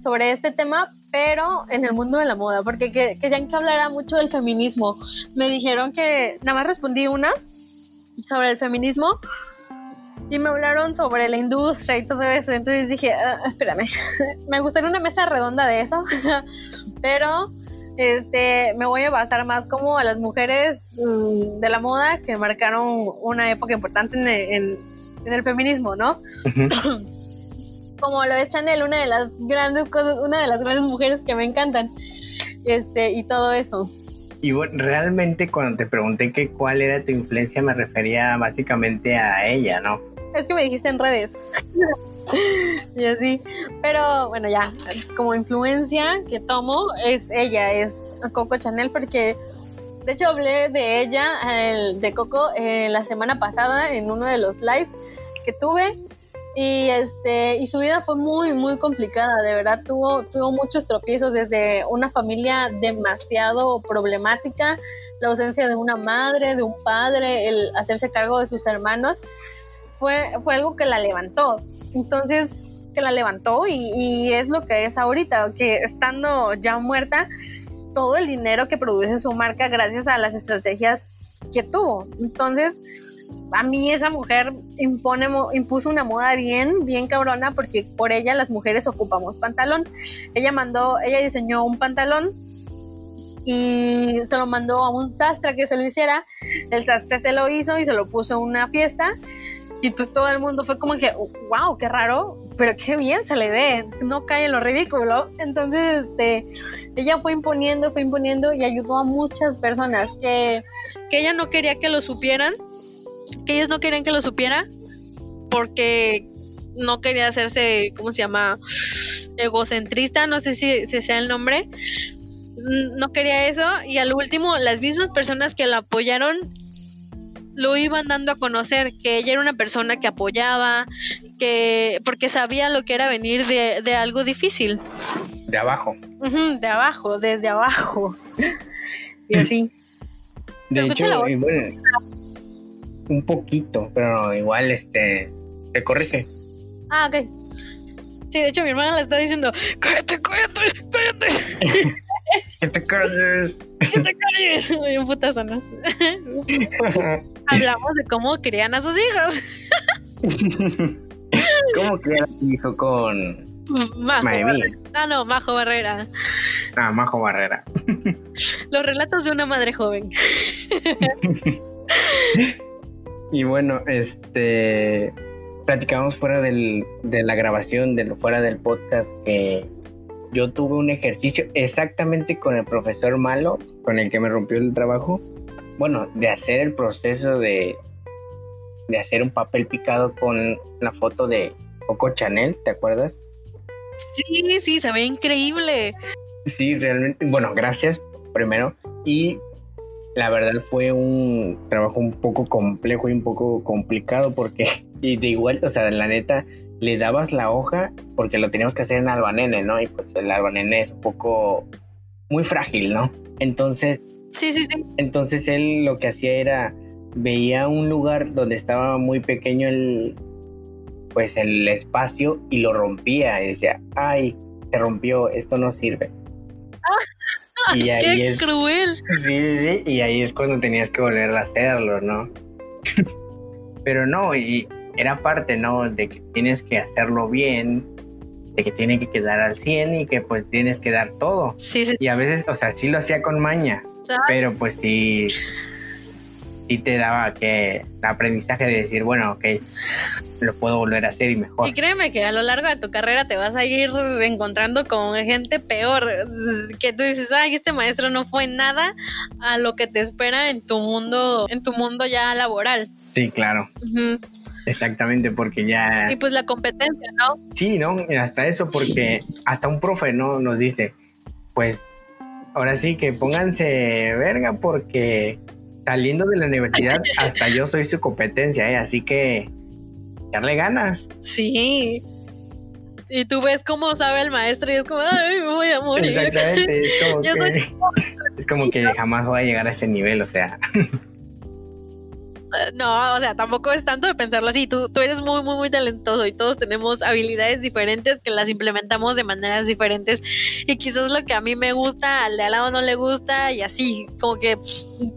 sobre este tema, pero en el mundo de la moda, porque que- querían que hablara mucho del feminismo. Me dijeron que nada más respondí una sobre el feminismo y me hablaron sobre la industria y todo eso. Entonces dije, "Ah, espérame, me gustaría una mesa redonda de eso, pero este, me voy a basar más como a las mujeres mm, de la moda que marcaron una época importante en, en- en el feminismo, ¿no? Como lo es Chanel, una de las grandes cosas, una de las grandes mujeres que me encantan. Este, y todo eso. Y bueno, realmente cuando te pregunté que cuál era tu influencia, me refería básicamente a ella, ¿no? Es que me dijiste en redes. y así. Pero bueno, ya, como influencia que tomo es ella, es Coco Chanel, porque de hecho hablé de ella, de Coco, eh, la semana pasada en uno de los live que tuve. Y este, y su vida fue muy, muy complicada, de verdad tuvo, tuvo muchos tropiezos desde una familia demasiado problemática, la ausencia de una madre, de un padre, el hacerse cargo de sus hermanos, fue, fue algo que la levantó. Entonces, que la levantó y, es lo que es ahorita, que estando ya muerta, todo el dinero que produce su marca gracias a las estrategias que tuvo. Entonces, a mí esa mujer impone, impuso una moda bien, bien cabrona, porque por ella las mujeres ocupamos pantalón. Ella mandó, ella diseñó un pantalón y se lo mandó a un sastre que se lo hiciera. El sastre se lo hizo y se lo puso en una fiesta. Y pues todo el mundo fue como que, wow, qué raro, pero qué bien se le ve, no cae en lo ridículo. Entonces, este, ella fue imponiendo, fue imponiendo y ayudó a muchas personas que, que ella no quería que lo supieran que ellos no querían que lo supiera porque no quería hacerse, ¿cómo se llama? Egocentrista, no sé si, sea el nombre. No quería eso y al último las mismas personas que la apoyaron lo iban dando a conocer, que ella era una persona que apoyaba, que porque sabía lo que era venir de, algo difícil. De abajo. de abajo, desde abajo. y así. De hecho, bueno, un poquito, pero igual este te corrige. Ah, ok. Sí, de hecho mi hermana le está diciendo, cállate, cállate, cállate. que te calles. Que te calles. Muy un putazo, ¿no? Hablamos de cómo crían a sus hijos. ¿Cómo crían a tu hijo con Majo Barrera. Ah, no, Majo Barrera. Ah, Majo Barrera. Los relatos de una madre joven. Y bueno, este platicamos fuera del, de la grabación, de, fuera del podcast, que yo tuve un ejercicio exactamente con el profesor malo, con el que me rompió el trabajo. Bueno, de hacer el proceso de, de hacer un papel picado con la foto de Coco Chanel, ¿te acuerdas? Sí, sí, se ve increíble. Sí, realmente, bueno, gracias primero. Y la verdad fue un trabajo un poco complejo y un poco complicado porque, y de igual, o sea, la neta, le dabas la hoja porque lo teníamos que hacer en albanene, ¿no? Y pues el albanene es un poco muy frágil, ¿no? Entonces... Sí, sí, sí. Entonces él lo que hacía era, veía un lugar donde estaba muy pequeño el, pues el espacio y lo rompía y decía, ay, se rompió, esto no sirve. Y ahí ¡Qué es, cruel! Sí, sí, y ahí es cuando tenías que volver a hacerlo, ¿no? Pero no, y era parte, ¿no? De que tienes que hacerlo bien, de que tiene que quedar al 100 y que pues tienes que dar todo. Sí, sí. Y a veces, o sea, sí lo hacía con maña, pero pues sí, sí te daba que el aprendizaje de decir, bueno, ok, lo puedo volver a hacer y mejor. Y créeme que a lo largo de tu carrera te vas a ir encontrando con gente peor, que tú dices, ay, este maestro no fue nada a lo que te espera en tu mundo, en tu mundo ya laboral. Sí, claro. Exactamente, porque ya... Y pues la competencia, ¿no? Sí, ¿no? Hasta eso, porque hasta un profe, ¿no? Nos dice, pues, ahora sí que pónganse verga porque saliendo de la universidad, hasta yo soy su competencia, ¿eh? así que darle ganas. Sí. Y tú ves cómo sabe el maestro y es como, ay, me voy a morir. Exactamente, es como, que, es como que jamás voy a llegar a ese nivel, o sea. no, o sea, tampoco es tanto de pensarlo así. Tú, tú eres muy, muy, muy talentoso y todos tenemos habilidades diferentes que las implementamos de maneras diferentes. Y quizás lo que a mí me gusta, al de al lado no le gusta y así, como que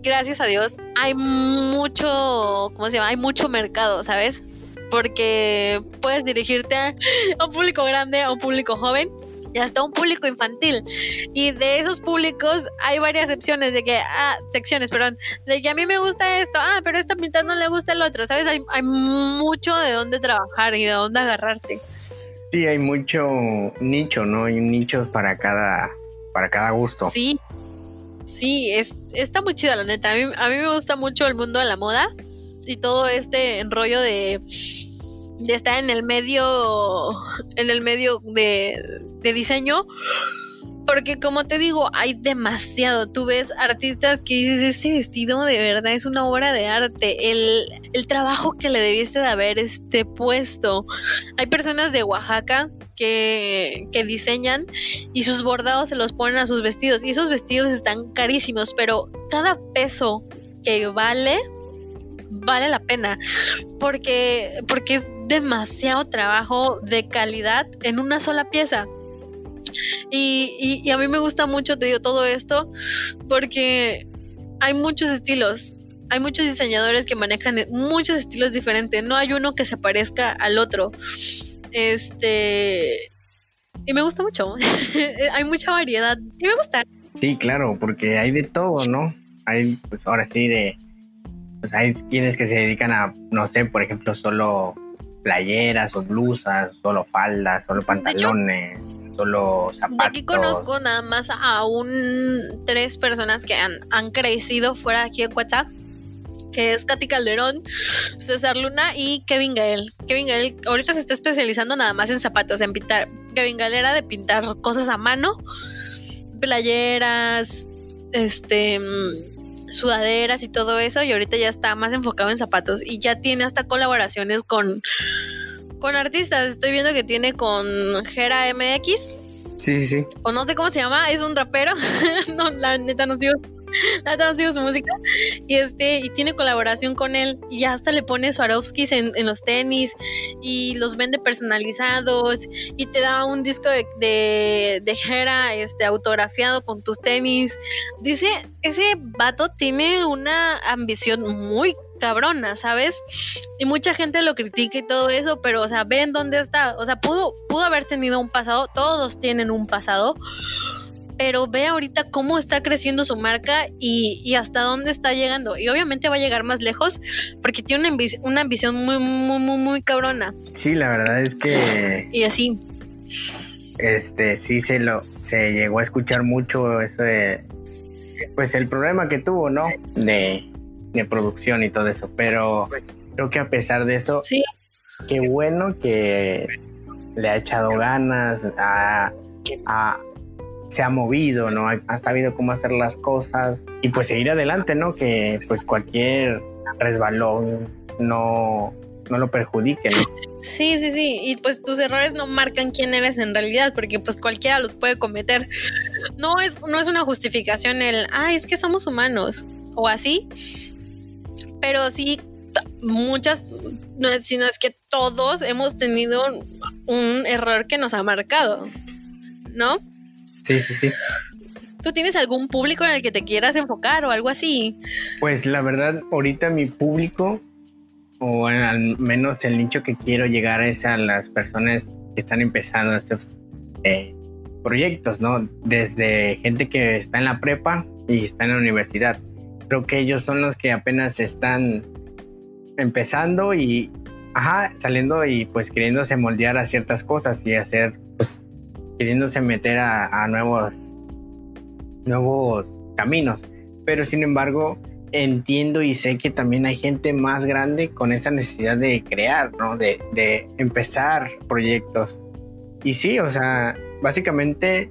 gracias a Dios hay mucho, ¿cómo se llama? Hay mucho mercado, ¿sabes? Porque puedes dirigirte a un público grande, a un público joven y hasta un público infantil. Y de esos públicos hay varias secciones de que, ah, secciones, perdón, de que a mí me gusta esto, ah, pero esta mitad no le gusta el otro, ¿sabes? Hay, hay mucho de dónde trabajar y de dónde agarrarte. Sí, hay mucho nicho, ¿no? Hay nichos para cada, para cada gusto. Sí, sí, es, está muy chido, la neta. A mí, a mí me gusta mucho el mundo de la moda y todo este enrollo de de estar en el medio, en el medio de, de diseño. Porque como te digo, hay demasiado. Tú ves artistas que dices, ese vestido de verdad es una obra de arte. El, el trabajo que le debiste de haber este puesto. Hay personas de Oaxaca que, que diseñan y sus bordados se los ponen a sus vestidos. Y esos vestidos están carísimos, pero cada peso que vale, vale la pena. Porque, porque demasiado trabajo de calidad en una sola pieza. Y, a mí me gusta mucho, te digo, todo esto, porque hay muchos estilos. Hay muchos diseñadores que manejan muchos estilos diferentes. No hay uno que se parezca al otro. Este. Y me gusta mucho. hay mucha variedad. Y me gusta. Sí, claro, porque hay de todo, ¿no? Hay, pues ahora sí, de. Pues hay quienes que se dedican a, no sé, por ejemplo, solo playeras o blusas, solo faldas, solo pantalones, solo zapatos. aquí conozco nada más a un tres personas que han, han crecido fuera de aquí de WhatsApp que es Katy Calderón, César Luna y Kevin Gael. Kevin Gael ahorita se está especializando nada más en zapatos, en pintar. Kevin Gael era de pintar cosas a mano, playeras, este sudaderas y todo eso y ahorita ya está más enfocado en zapatos y ya tiene hasta colaboraciones con con artistas. Estoy viendo que tiene con Gera MX. Sí, sí, sí. O no sé cómo se llama, es un rapero. no, la neta no sigo ha sido su música. Y este y tiene colaboración con él. Y ya hasta le pone Swarovskis en, en los tenis. Y los vende personalizados. Y te da un disco de, de, de Hera este autografiado con tus tenis. Dice ese vato tiene una ambición muy cabrona, ¿sabes? Y mucha gente lo critica y todo eso, pero, o sea, ven dónde está. O sea, pudo, pudo haber tenido un pasado, todos tienen un pasado, pero ve ahorita cómo está creciendo su marca y, hasta dónde está llegando. Y obviamente va a llegar más lejos porque tiene una, una ambición muy, muy, muy, muy cabrona. Sí, la verdad es que... Y así. Este, sí se lo, se llegó a escuchar mucho eso de, pues el problema que tuvo, ¿no? De, de producción y todo eso, pero creo que a pesar de eso, sí. qué bueno que le ha echado ganas a, a, se ha movido, ¿no? Ha, sabido cómo hacer las cosas y pues seguir adelante, ¿no? Que pues cualquier resbalón no, no lo perjudique, ¿no? Sí, sí, sí. Y pues tus errores no marcan quién eres en realidad, porque pues cualquiera los puede cometer. No es, no es una justificación el, ah, es que somos humanos o así. Pero sí, muchas, no, sino es que todos hemos tenido un error que nos ha marcado, ¿no? Sí, sí, sí. ¿Tú tienes algún público en el que te quieras enfocar o algo así? Pues la verdad, ahorita mi público, o al menos el nicho que quiero llegar es a las personas que están empezando estos eh, proyectos, ¿no? Desde gente que está en la prepa y está en la universidad. Creo que ellos son los que apenas están empezando y, ajá, saliendo y pues queriéndose moldear a ciertas cosas y hacer queriéndose meter a, nuevos, nuevos caminos. Pero sin embargo, entiendo y sé que también hay gente más grande con esa necesidad de crear, ¿no? De, de empezar proyectos. Y sí, o sea, básicamente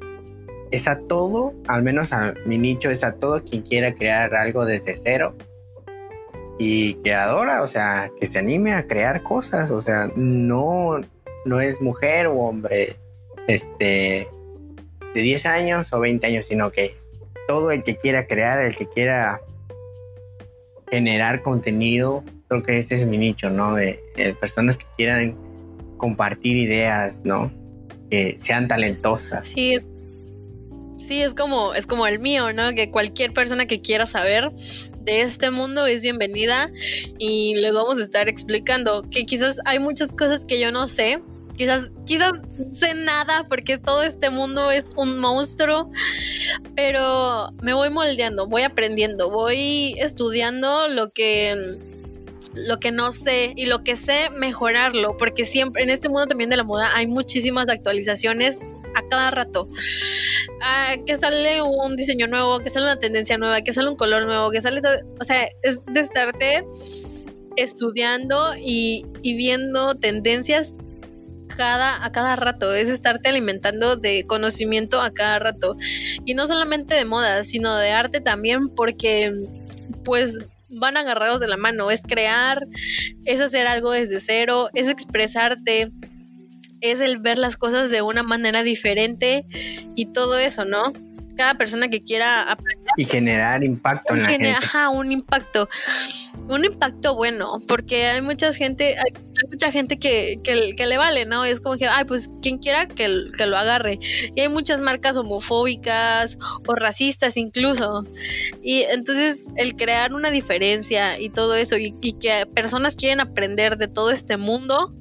es a todo, al menos a mi nicho, es a todo quien quiera crear algo desde cero. Y creadora, o sea, que se anime a crear cosas, o sea, no, no es mujer o hombre, este, de 10 años o 20 años, sino que todo el que quiera crear, el que quiera generar contenido, creo que ese es mi nicho, ¿no? De, personas que quieran compartir ideas, ¿no? Que sean talentosas. Sí, sí, es como, es como el mío, ¿no? Que cualquier persona que quiera saber de este mundo es bienvenida y les vamos a estar explicando que quizás hay muchas cosas que yo no sé Quizás, quizás sé nada porque todo este mundo es un monstruo, pero me voy moldeando, voy aprendiendo, voy estudiando lo que lo que no sé y lo que sé mejorarlo, porque siempre en este mundo también de la moda hay muchísimas actualizaciones a cada rato. Ah, que sale un diseño nuevo, que sale una tendencia nueva, que sale un color nuevo, que sale, o sea, es de estarte estudiando y, y viendo tendencias cada, a cada rato, es estarte alimentando de conocimiento a cada rato. Y no solamente de moda, sino de arte también, porque pues van agarrados de la mano, es crear, es hacer algo desde cero, es expresarte, es el ver las cosas de una manera diferente y todo eso, ¿no? Cada persona que quiera aprender. Y generar impacto en la gente. Ajá, un impacto. Un impacto bueno, porque hay mucha gente, hay, mucha gente que, que, le vale, ¿no? Es como que, ay, pues quien quiera que, que lo agarre. Y hay muchas marcas homofóbicas o racistas incluso. Y entonces el crear una diferencia y todo eso, y, y que personas quieren aprender de todo este mundo,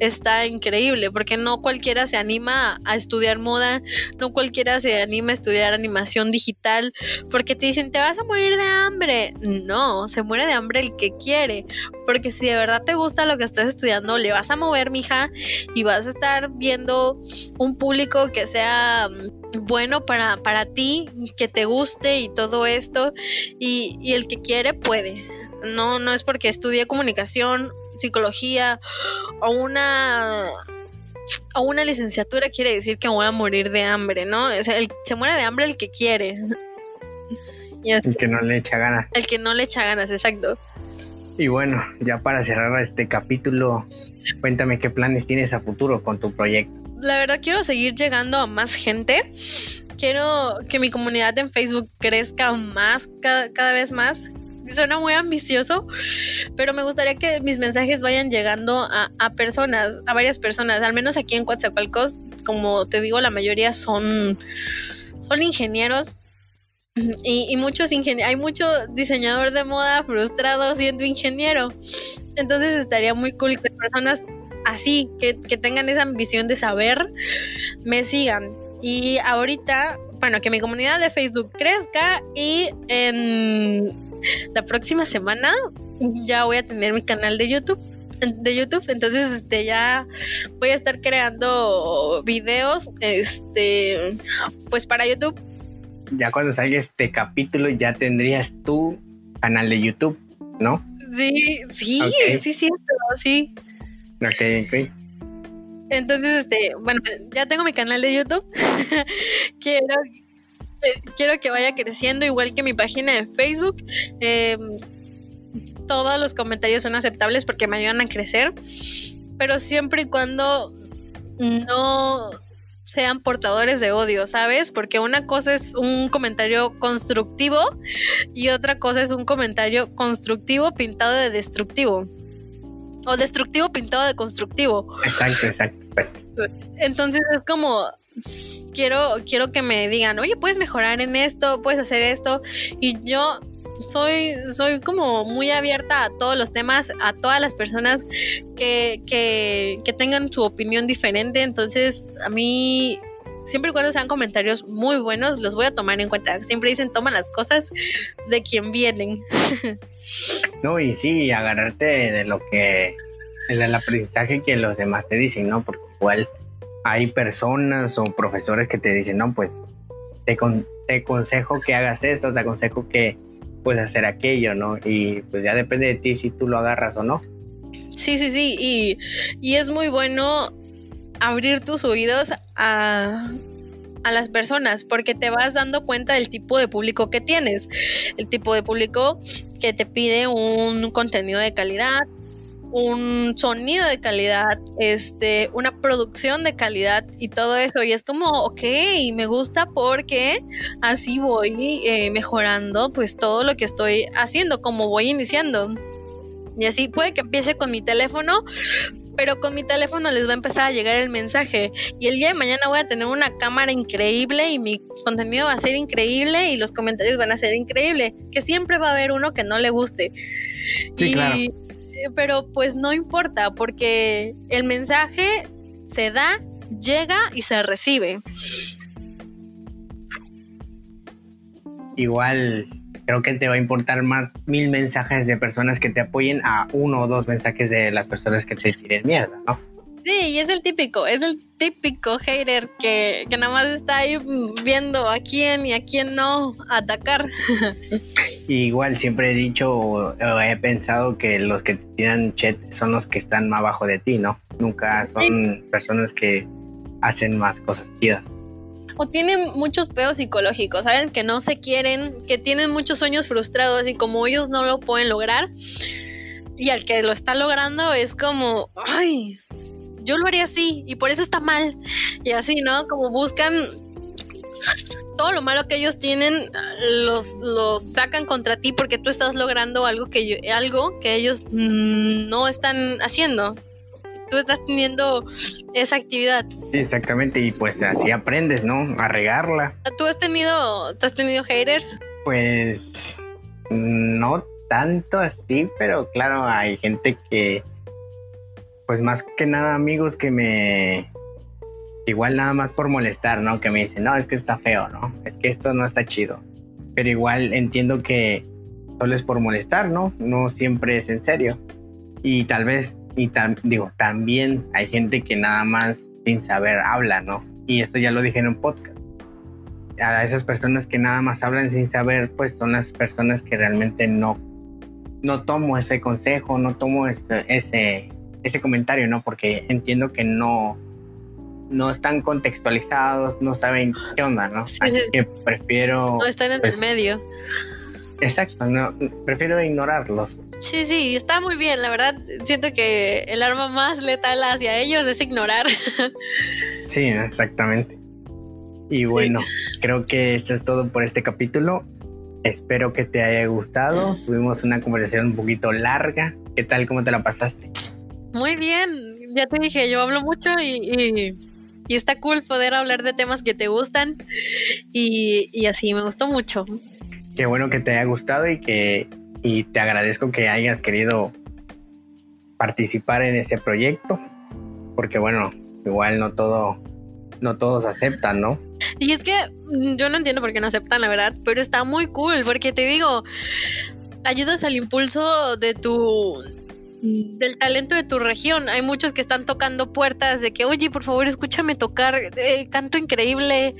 está increíble, porque no cualquiera se anima a estudiar moda, no cualquiera se anima a estudiar animación digital, porque te dicen, te vas a morir de hambre. No, se muere de hambre el que quiere, porque si de verdad te gusta lo que estás estudiando, le vas a mover, mija, y vas a estar viendo un público que sea mm, bueno para, para ti, que te guste y todo esto, y, y el que quiere puede. No, no es porque estudie comunicación psicología o una o una licenciatura quiere decir que voy a morir de hambre, ¿no? O sea, se muere de hambre el que quiere. el que no le echa ganas. El que no le echa ganas, exacto. Y bueno, ya para cerrar este capítulo, cuéntame qué planes tienes a futuro con tu proyecto. La verdad quiero seguir llegando a más gente. Quiero que mi comunidad en Facebook crezca más, cada, cada vez más suena muy ambicioso, pero me gustaría que mis mensajes vayan llegando a, personas, a varias personas, al menos aquí en Coatzacoalcos, como te digo, la mayoría son, son ingenieros. Y, muchos hay mucho diseñador de moda frustrado siendo ingeniero. Entonces estaría muy cool que personas así, que, que tengan esa ambición de saber, me sigan. Y ahorita, bueno, que mi comunidad de Facebook crezca y en la próxima semana ya voy a tener mi canal de YouTube de YouTube, entonces este ya voy a estar creando videos este pues para YouTube. Ya cuando salga este capítulo ya tendrías tu canal de YouTube, ¿no? Sí, sí, sí, sí, sí. Ok, ok. Entonces, este, bueno, ya tengo mi canal de YouTube. Quiero quiero que vaya creciendo igual que mi página de Facebook. Em, todos los comentarios son aceptables porque me ayudan a crecer, pero siempre y cuando no sean portadores de odio, ¿sabes? Porque una cosa es un comentario constructivo y otra cosa es un comentario constructivo pintado de destructivo. O destructivo pintado de constructivo. Exacto, exacto, exacto. Entonces es como, quiero, quiero que me digan, oye, puedes mejorar en esto, puedes hacer esto. Y yo soy, soy como muy abierta a todos los temas, a todas las personas que, que, que tengan su opinión diferente. Entonces, a mí siempre y cuando sean comentarios muy buenos, los voy a tomar en cuenta. Siempre dicen, toma las cosas de quien vienen. no, y sí, agarrarte de lo que, del aprendizaje que los demás te dicen, ¿no? Porque igual hay personas o profesores que te dicen, no, pues te, te aconsejo que hagas esto, te aconsejo que puedes hacer aquello, ¿no? Y pues ya depende de ti si tú lo agarras o no. Sí, sí, sí, y, y es muy bueno abrir tus oídos a, a las personas porque te vas dando cuenta del tipo de público que tienes, el tipo de público que te pide un contenido de calidad, un sonido de calidad, este, una producción de calidad y todo eso. Y es como, ok, me gusta porque así voy eh, mejorando pues todo lo que estoy haciendo, como voy iniciando. Y así puede que empiece con mi teléfono, pero con mi teléfono les va a empezar a llegar el mensaje. Y el día de mañana voy a tener una cámara increíble y mi contenido va a ser increíble y los comentarios van a ser increíbles. Que siempre va a haber uno que no le guste. Sí, claro pero pues no importa porque el mensaje se da, llega y se recibe. Igual creo que te va a importar más mil mensajes de personas que te apoyen a uno o dos mensajes de las personas que te tiren mierda, ¿no? Sí, y es el típico, es el típico hater que, que nada más está ahí viendo a quién y a quién no atacar. igual siempre he dicho o he pensado que los que te tiran chat son los que están más abajo de ti, ¿no? Nunca son personas que hacen más cosas chidas o tienen muchos peos psicológicos, ¿saben? Que no se quieren, que tienen muchos sueños frustrados y como ellos no lo pueden lograr, y al que lo está logrando es como, ay, yo lo haría así y por eso está mal. Y así, ¿no? Como buscan todo lo malo que ellos tienen los, los sacan contra ti porque tú estás logrando algo que algo que ellos no están haciendo tú estás teniendo esa actividad. Sí, exactamente, y pues así aprendes, ¿no? A regarla. ¿Tú has tenido, ¿tú has tenido haters? Pues no tanto así, pero claro, hay gente que, pues más que nada amigos que me, igual nada más por molestar, ¿no? Que me dicen, no, es que está feo, ¿no? Es que esto no está chido. Pero igual entiendo que solo es por molestar, ¿no? No siempre es en serio. Y tal vez y digo, también hay gente que nada más sin saber habla, ¿no? Y esto ya lo dije en un podcast. A esas personas que nada más hablan sin saber, pues son las personas que realmente no, no tomo ese consejo, no tomo ese, ese, ese comentario, ¿no? Porque entiendo que no, no están contextualizados, no saben qué onda, ¿no? Así que prefiero... No están en el pues, medio. Exacto, no, prefiero ignorarlos. Sí, sí, está muy bien, la verdad. Siento que el arma más letal hacia ellos es ignorar. Sí, exactamente. Y bueno, creo que esto es todo por este capítulo. Espero que te haya gustado. Tuvimos una conversación un poquito larga. ¿Qué tal? ¿Cómo te la pasaste? Muy bien. Ya te dije, yo hablo mucho y, y, está cool poder hablar de temas que te gustan. Y, y así, me gustó mucho. Qué bueno que te haya gustado y que y te agradezco que hayas querido participar en este proyecto, porque bueno, igual no todo, no todos aceptan, ¿no? Y es que mm, yo no entiendo por qué no aceptan, la verdad, pero está muy cool, porque te digo, ayudas al impulso de tu del talento de tu región. Hay muchos que están tocando puertas de que, oye, por favor, escúchame tocar, eh, canto increíble,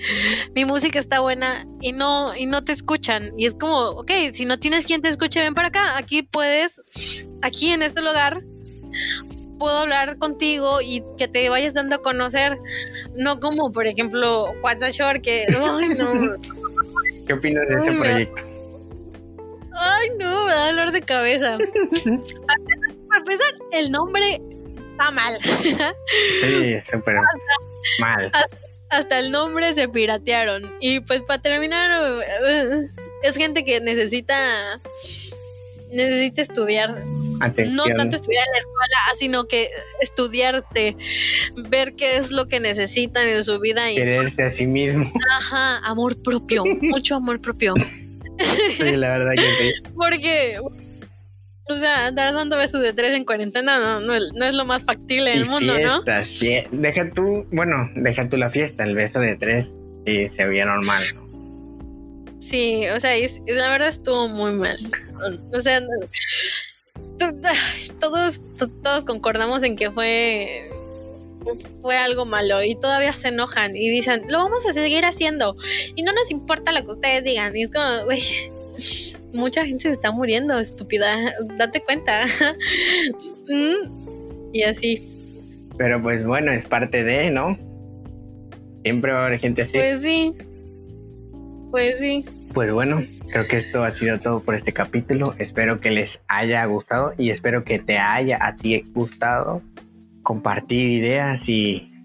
mi música está buena y no y no te escuchan. Y es como, ok, si no tienes quien te escuche, ven para acá. Aquí puedes, aquí en este lugar, puedo hablar contigo y que te vayas dando a conocer. No como, por ejemplo, WhatsApp que, ¿Qué opinas de ese proyecto? Ay, no, me da dolor de cabeza. para empezar, el nombre está mal. Sí, súper mal. Hasta, el nombre se piratearon. Y pues para terminar, es gente que necesita necesita estudiar. No tanto estudiar en la escuela, sino que estudiarse, ver qué es lo que necesitan en su vida. Y, Quererse a sí mismo. Ajá, amor propio, mucho amor propio. Sí, la verdad que sí. Porque o sea, andar dando besos de tres en cuarentena no, no, es lo más factible del mundo, fiestas, ¿no? deja tú, bueno, deja tú la fiesta, el beso de tres y se veía normal, ¿no? Sí, o sea, la verdad estuvo muy mal. O sea, todos, todos concordamos en que fue fue algo malo y todavía se enojan y dicen, lo vamos a seguir haciendo y no nos importa lo que ustedes digan. Y es como, güey, mucha gente se está muriendo, estúpida, date cuenta. Mm, y así. Pero pues bueno, es parte de, ¿no? Siempre va a haber gente así. Pues sí. Pues sí. Pues bueno, creo que esto ha sido todo por este capítulo. Espero que les haya gustado y espero que te haya a ti gustado compartir ideas y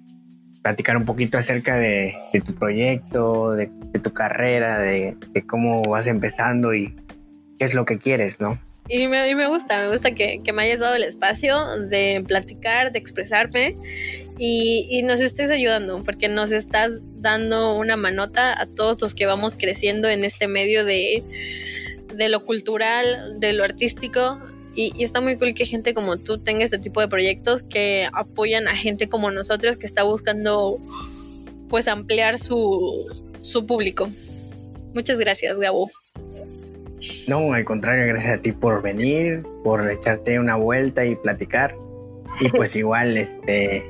platicar un poquito acerca de, tu proyecto, de, tu carrera, de, cómo vas empezando y qué es lo que quieres, ¿no? Y me, me gusta, me gusta que, me hayas dado el espacio de platicar, de expresarme y, y, nos estés ayudando, porque nos estás dando una manota a todos los que vamos creciendo en este medio de, de lo cultural, de lo artístico Y, y, está muy cool que gente como tú tenga este tipo de proyectos que apoyan a gente como nosotros que está buscando pues ampliar su, su público. Muchas gracias, Gabo. No, al contrario, gracias a ti por venir, por echarte una vuelta y platicar. Y pues igual, este,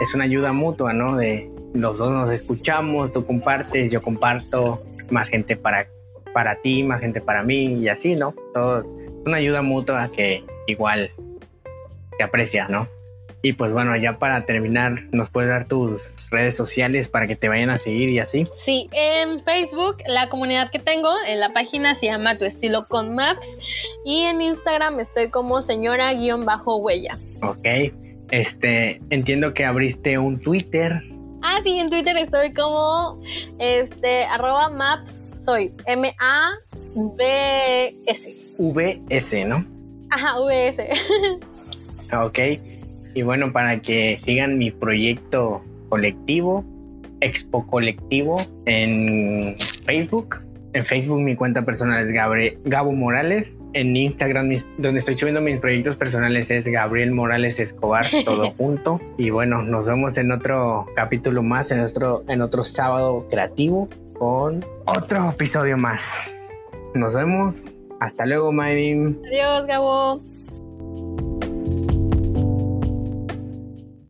es una ayuda mutua, ¿no? De los dos nos escuchamos, tú compartes, yo comparto, más gente para, para ti, más gente para mí y así, ¿no? Todo, una ayuda mutua que igual te aprecia, ¿no? Y pues bueno, ya para terminar, ¿nos puedes dar tus redes sociales para que te vayan a seguir y así? Sí, en Facebook, la comunidad que tengo, en la página se llama Tu Estilo con Maps. Y en Instagram estoy como señora-huella. Ok. Este, entiendo que abriste un Twitter. Ah, sí, en Twitter estoy como este arroba maps soy M A V S. V S, ¿no? Ajá, V S. ok. Y bueno, para que sigan mi proyecto colectivo, Expo Colectivo, en Facebook. En Facebook mi cuenta personal es Gabo Morales. En Instagram donde estoy subiendo mis proyectos personales es Gabriel Morales Escobar, todo junto. Y bueno, nos vemos en otro capítulo más, en, nuestro, en otro sábado creativo con otro episodio más. Nos vemos. Hasta luego, Mayrin. Adiós, Gabo.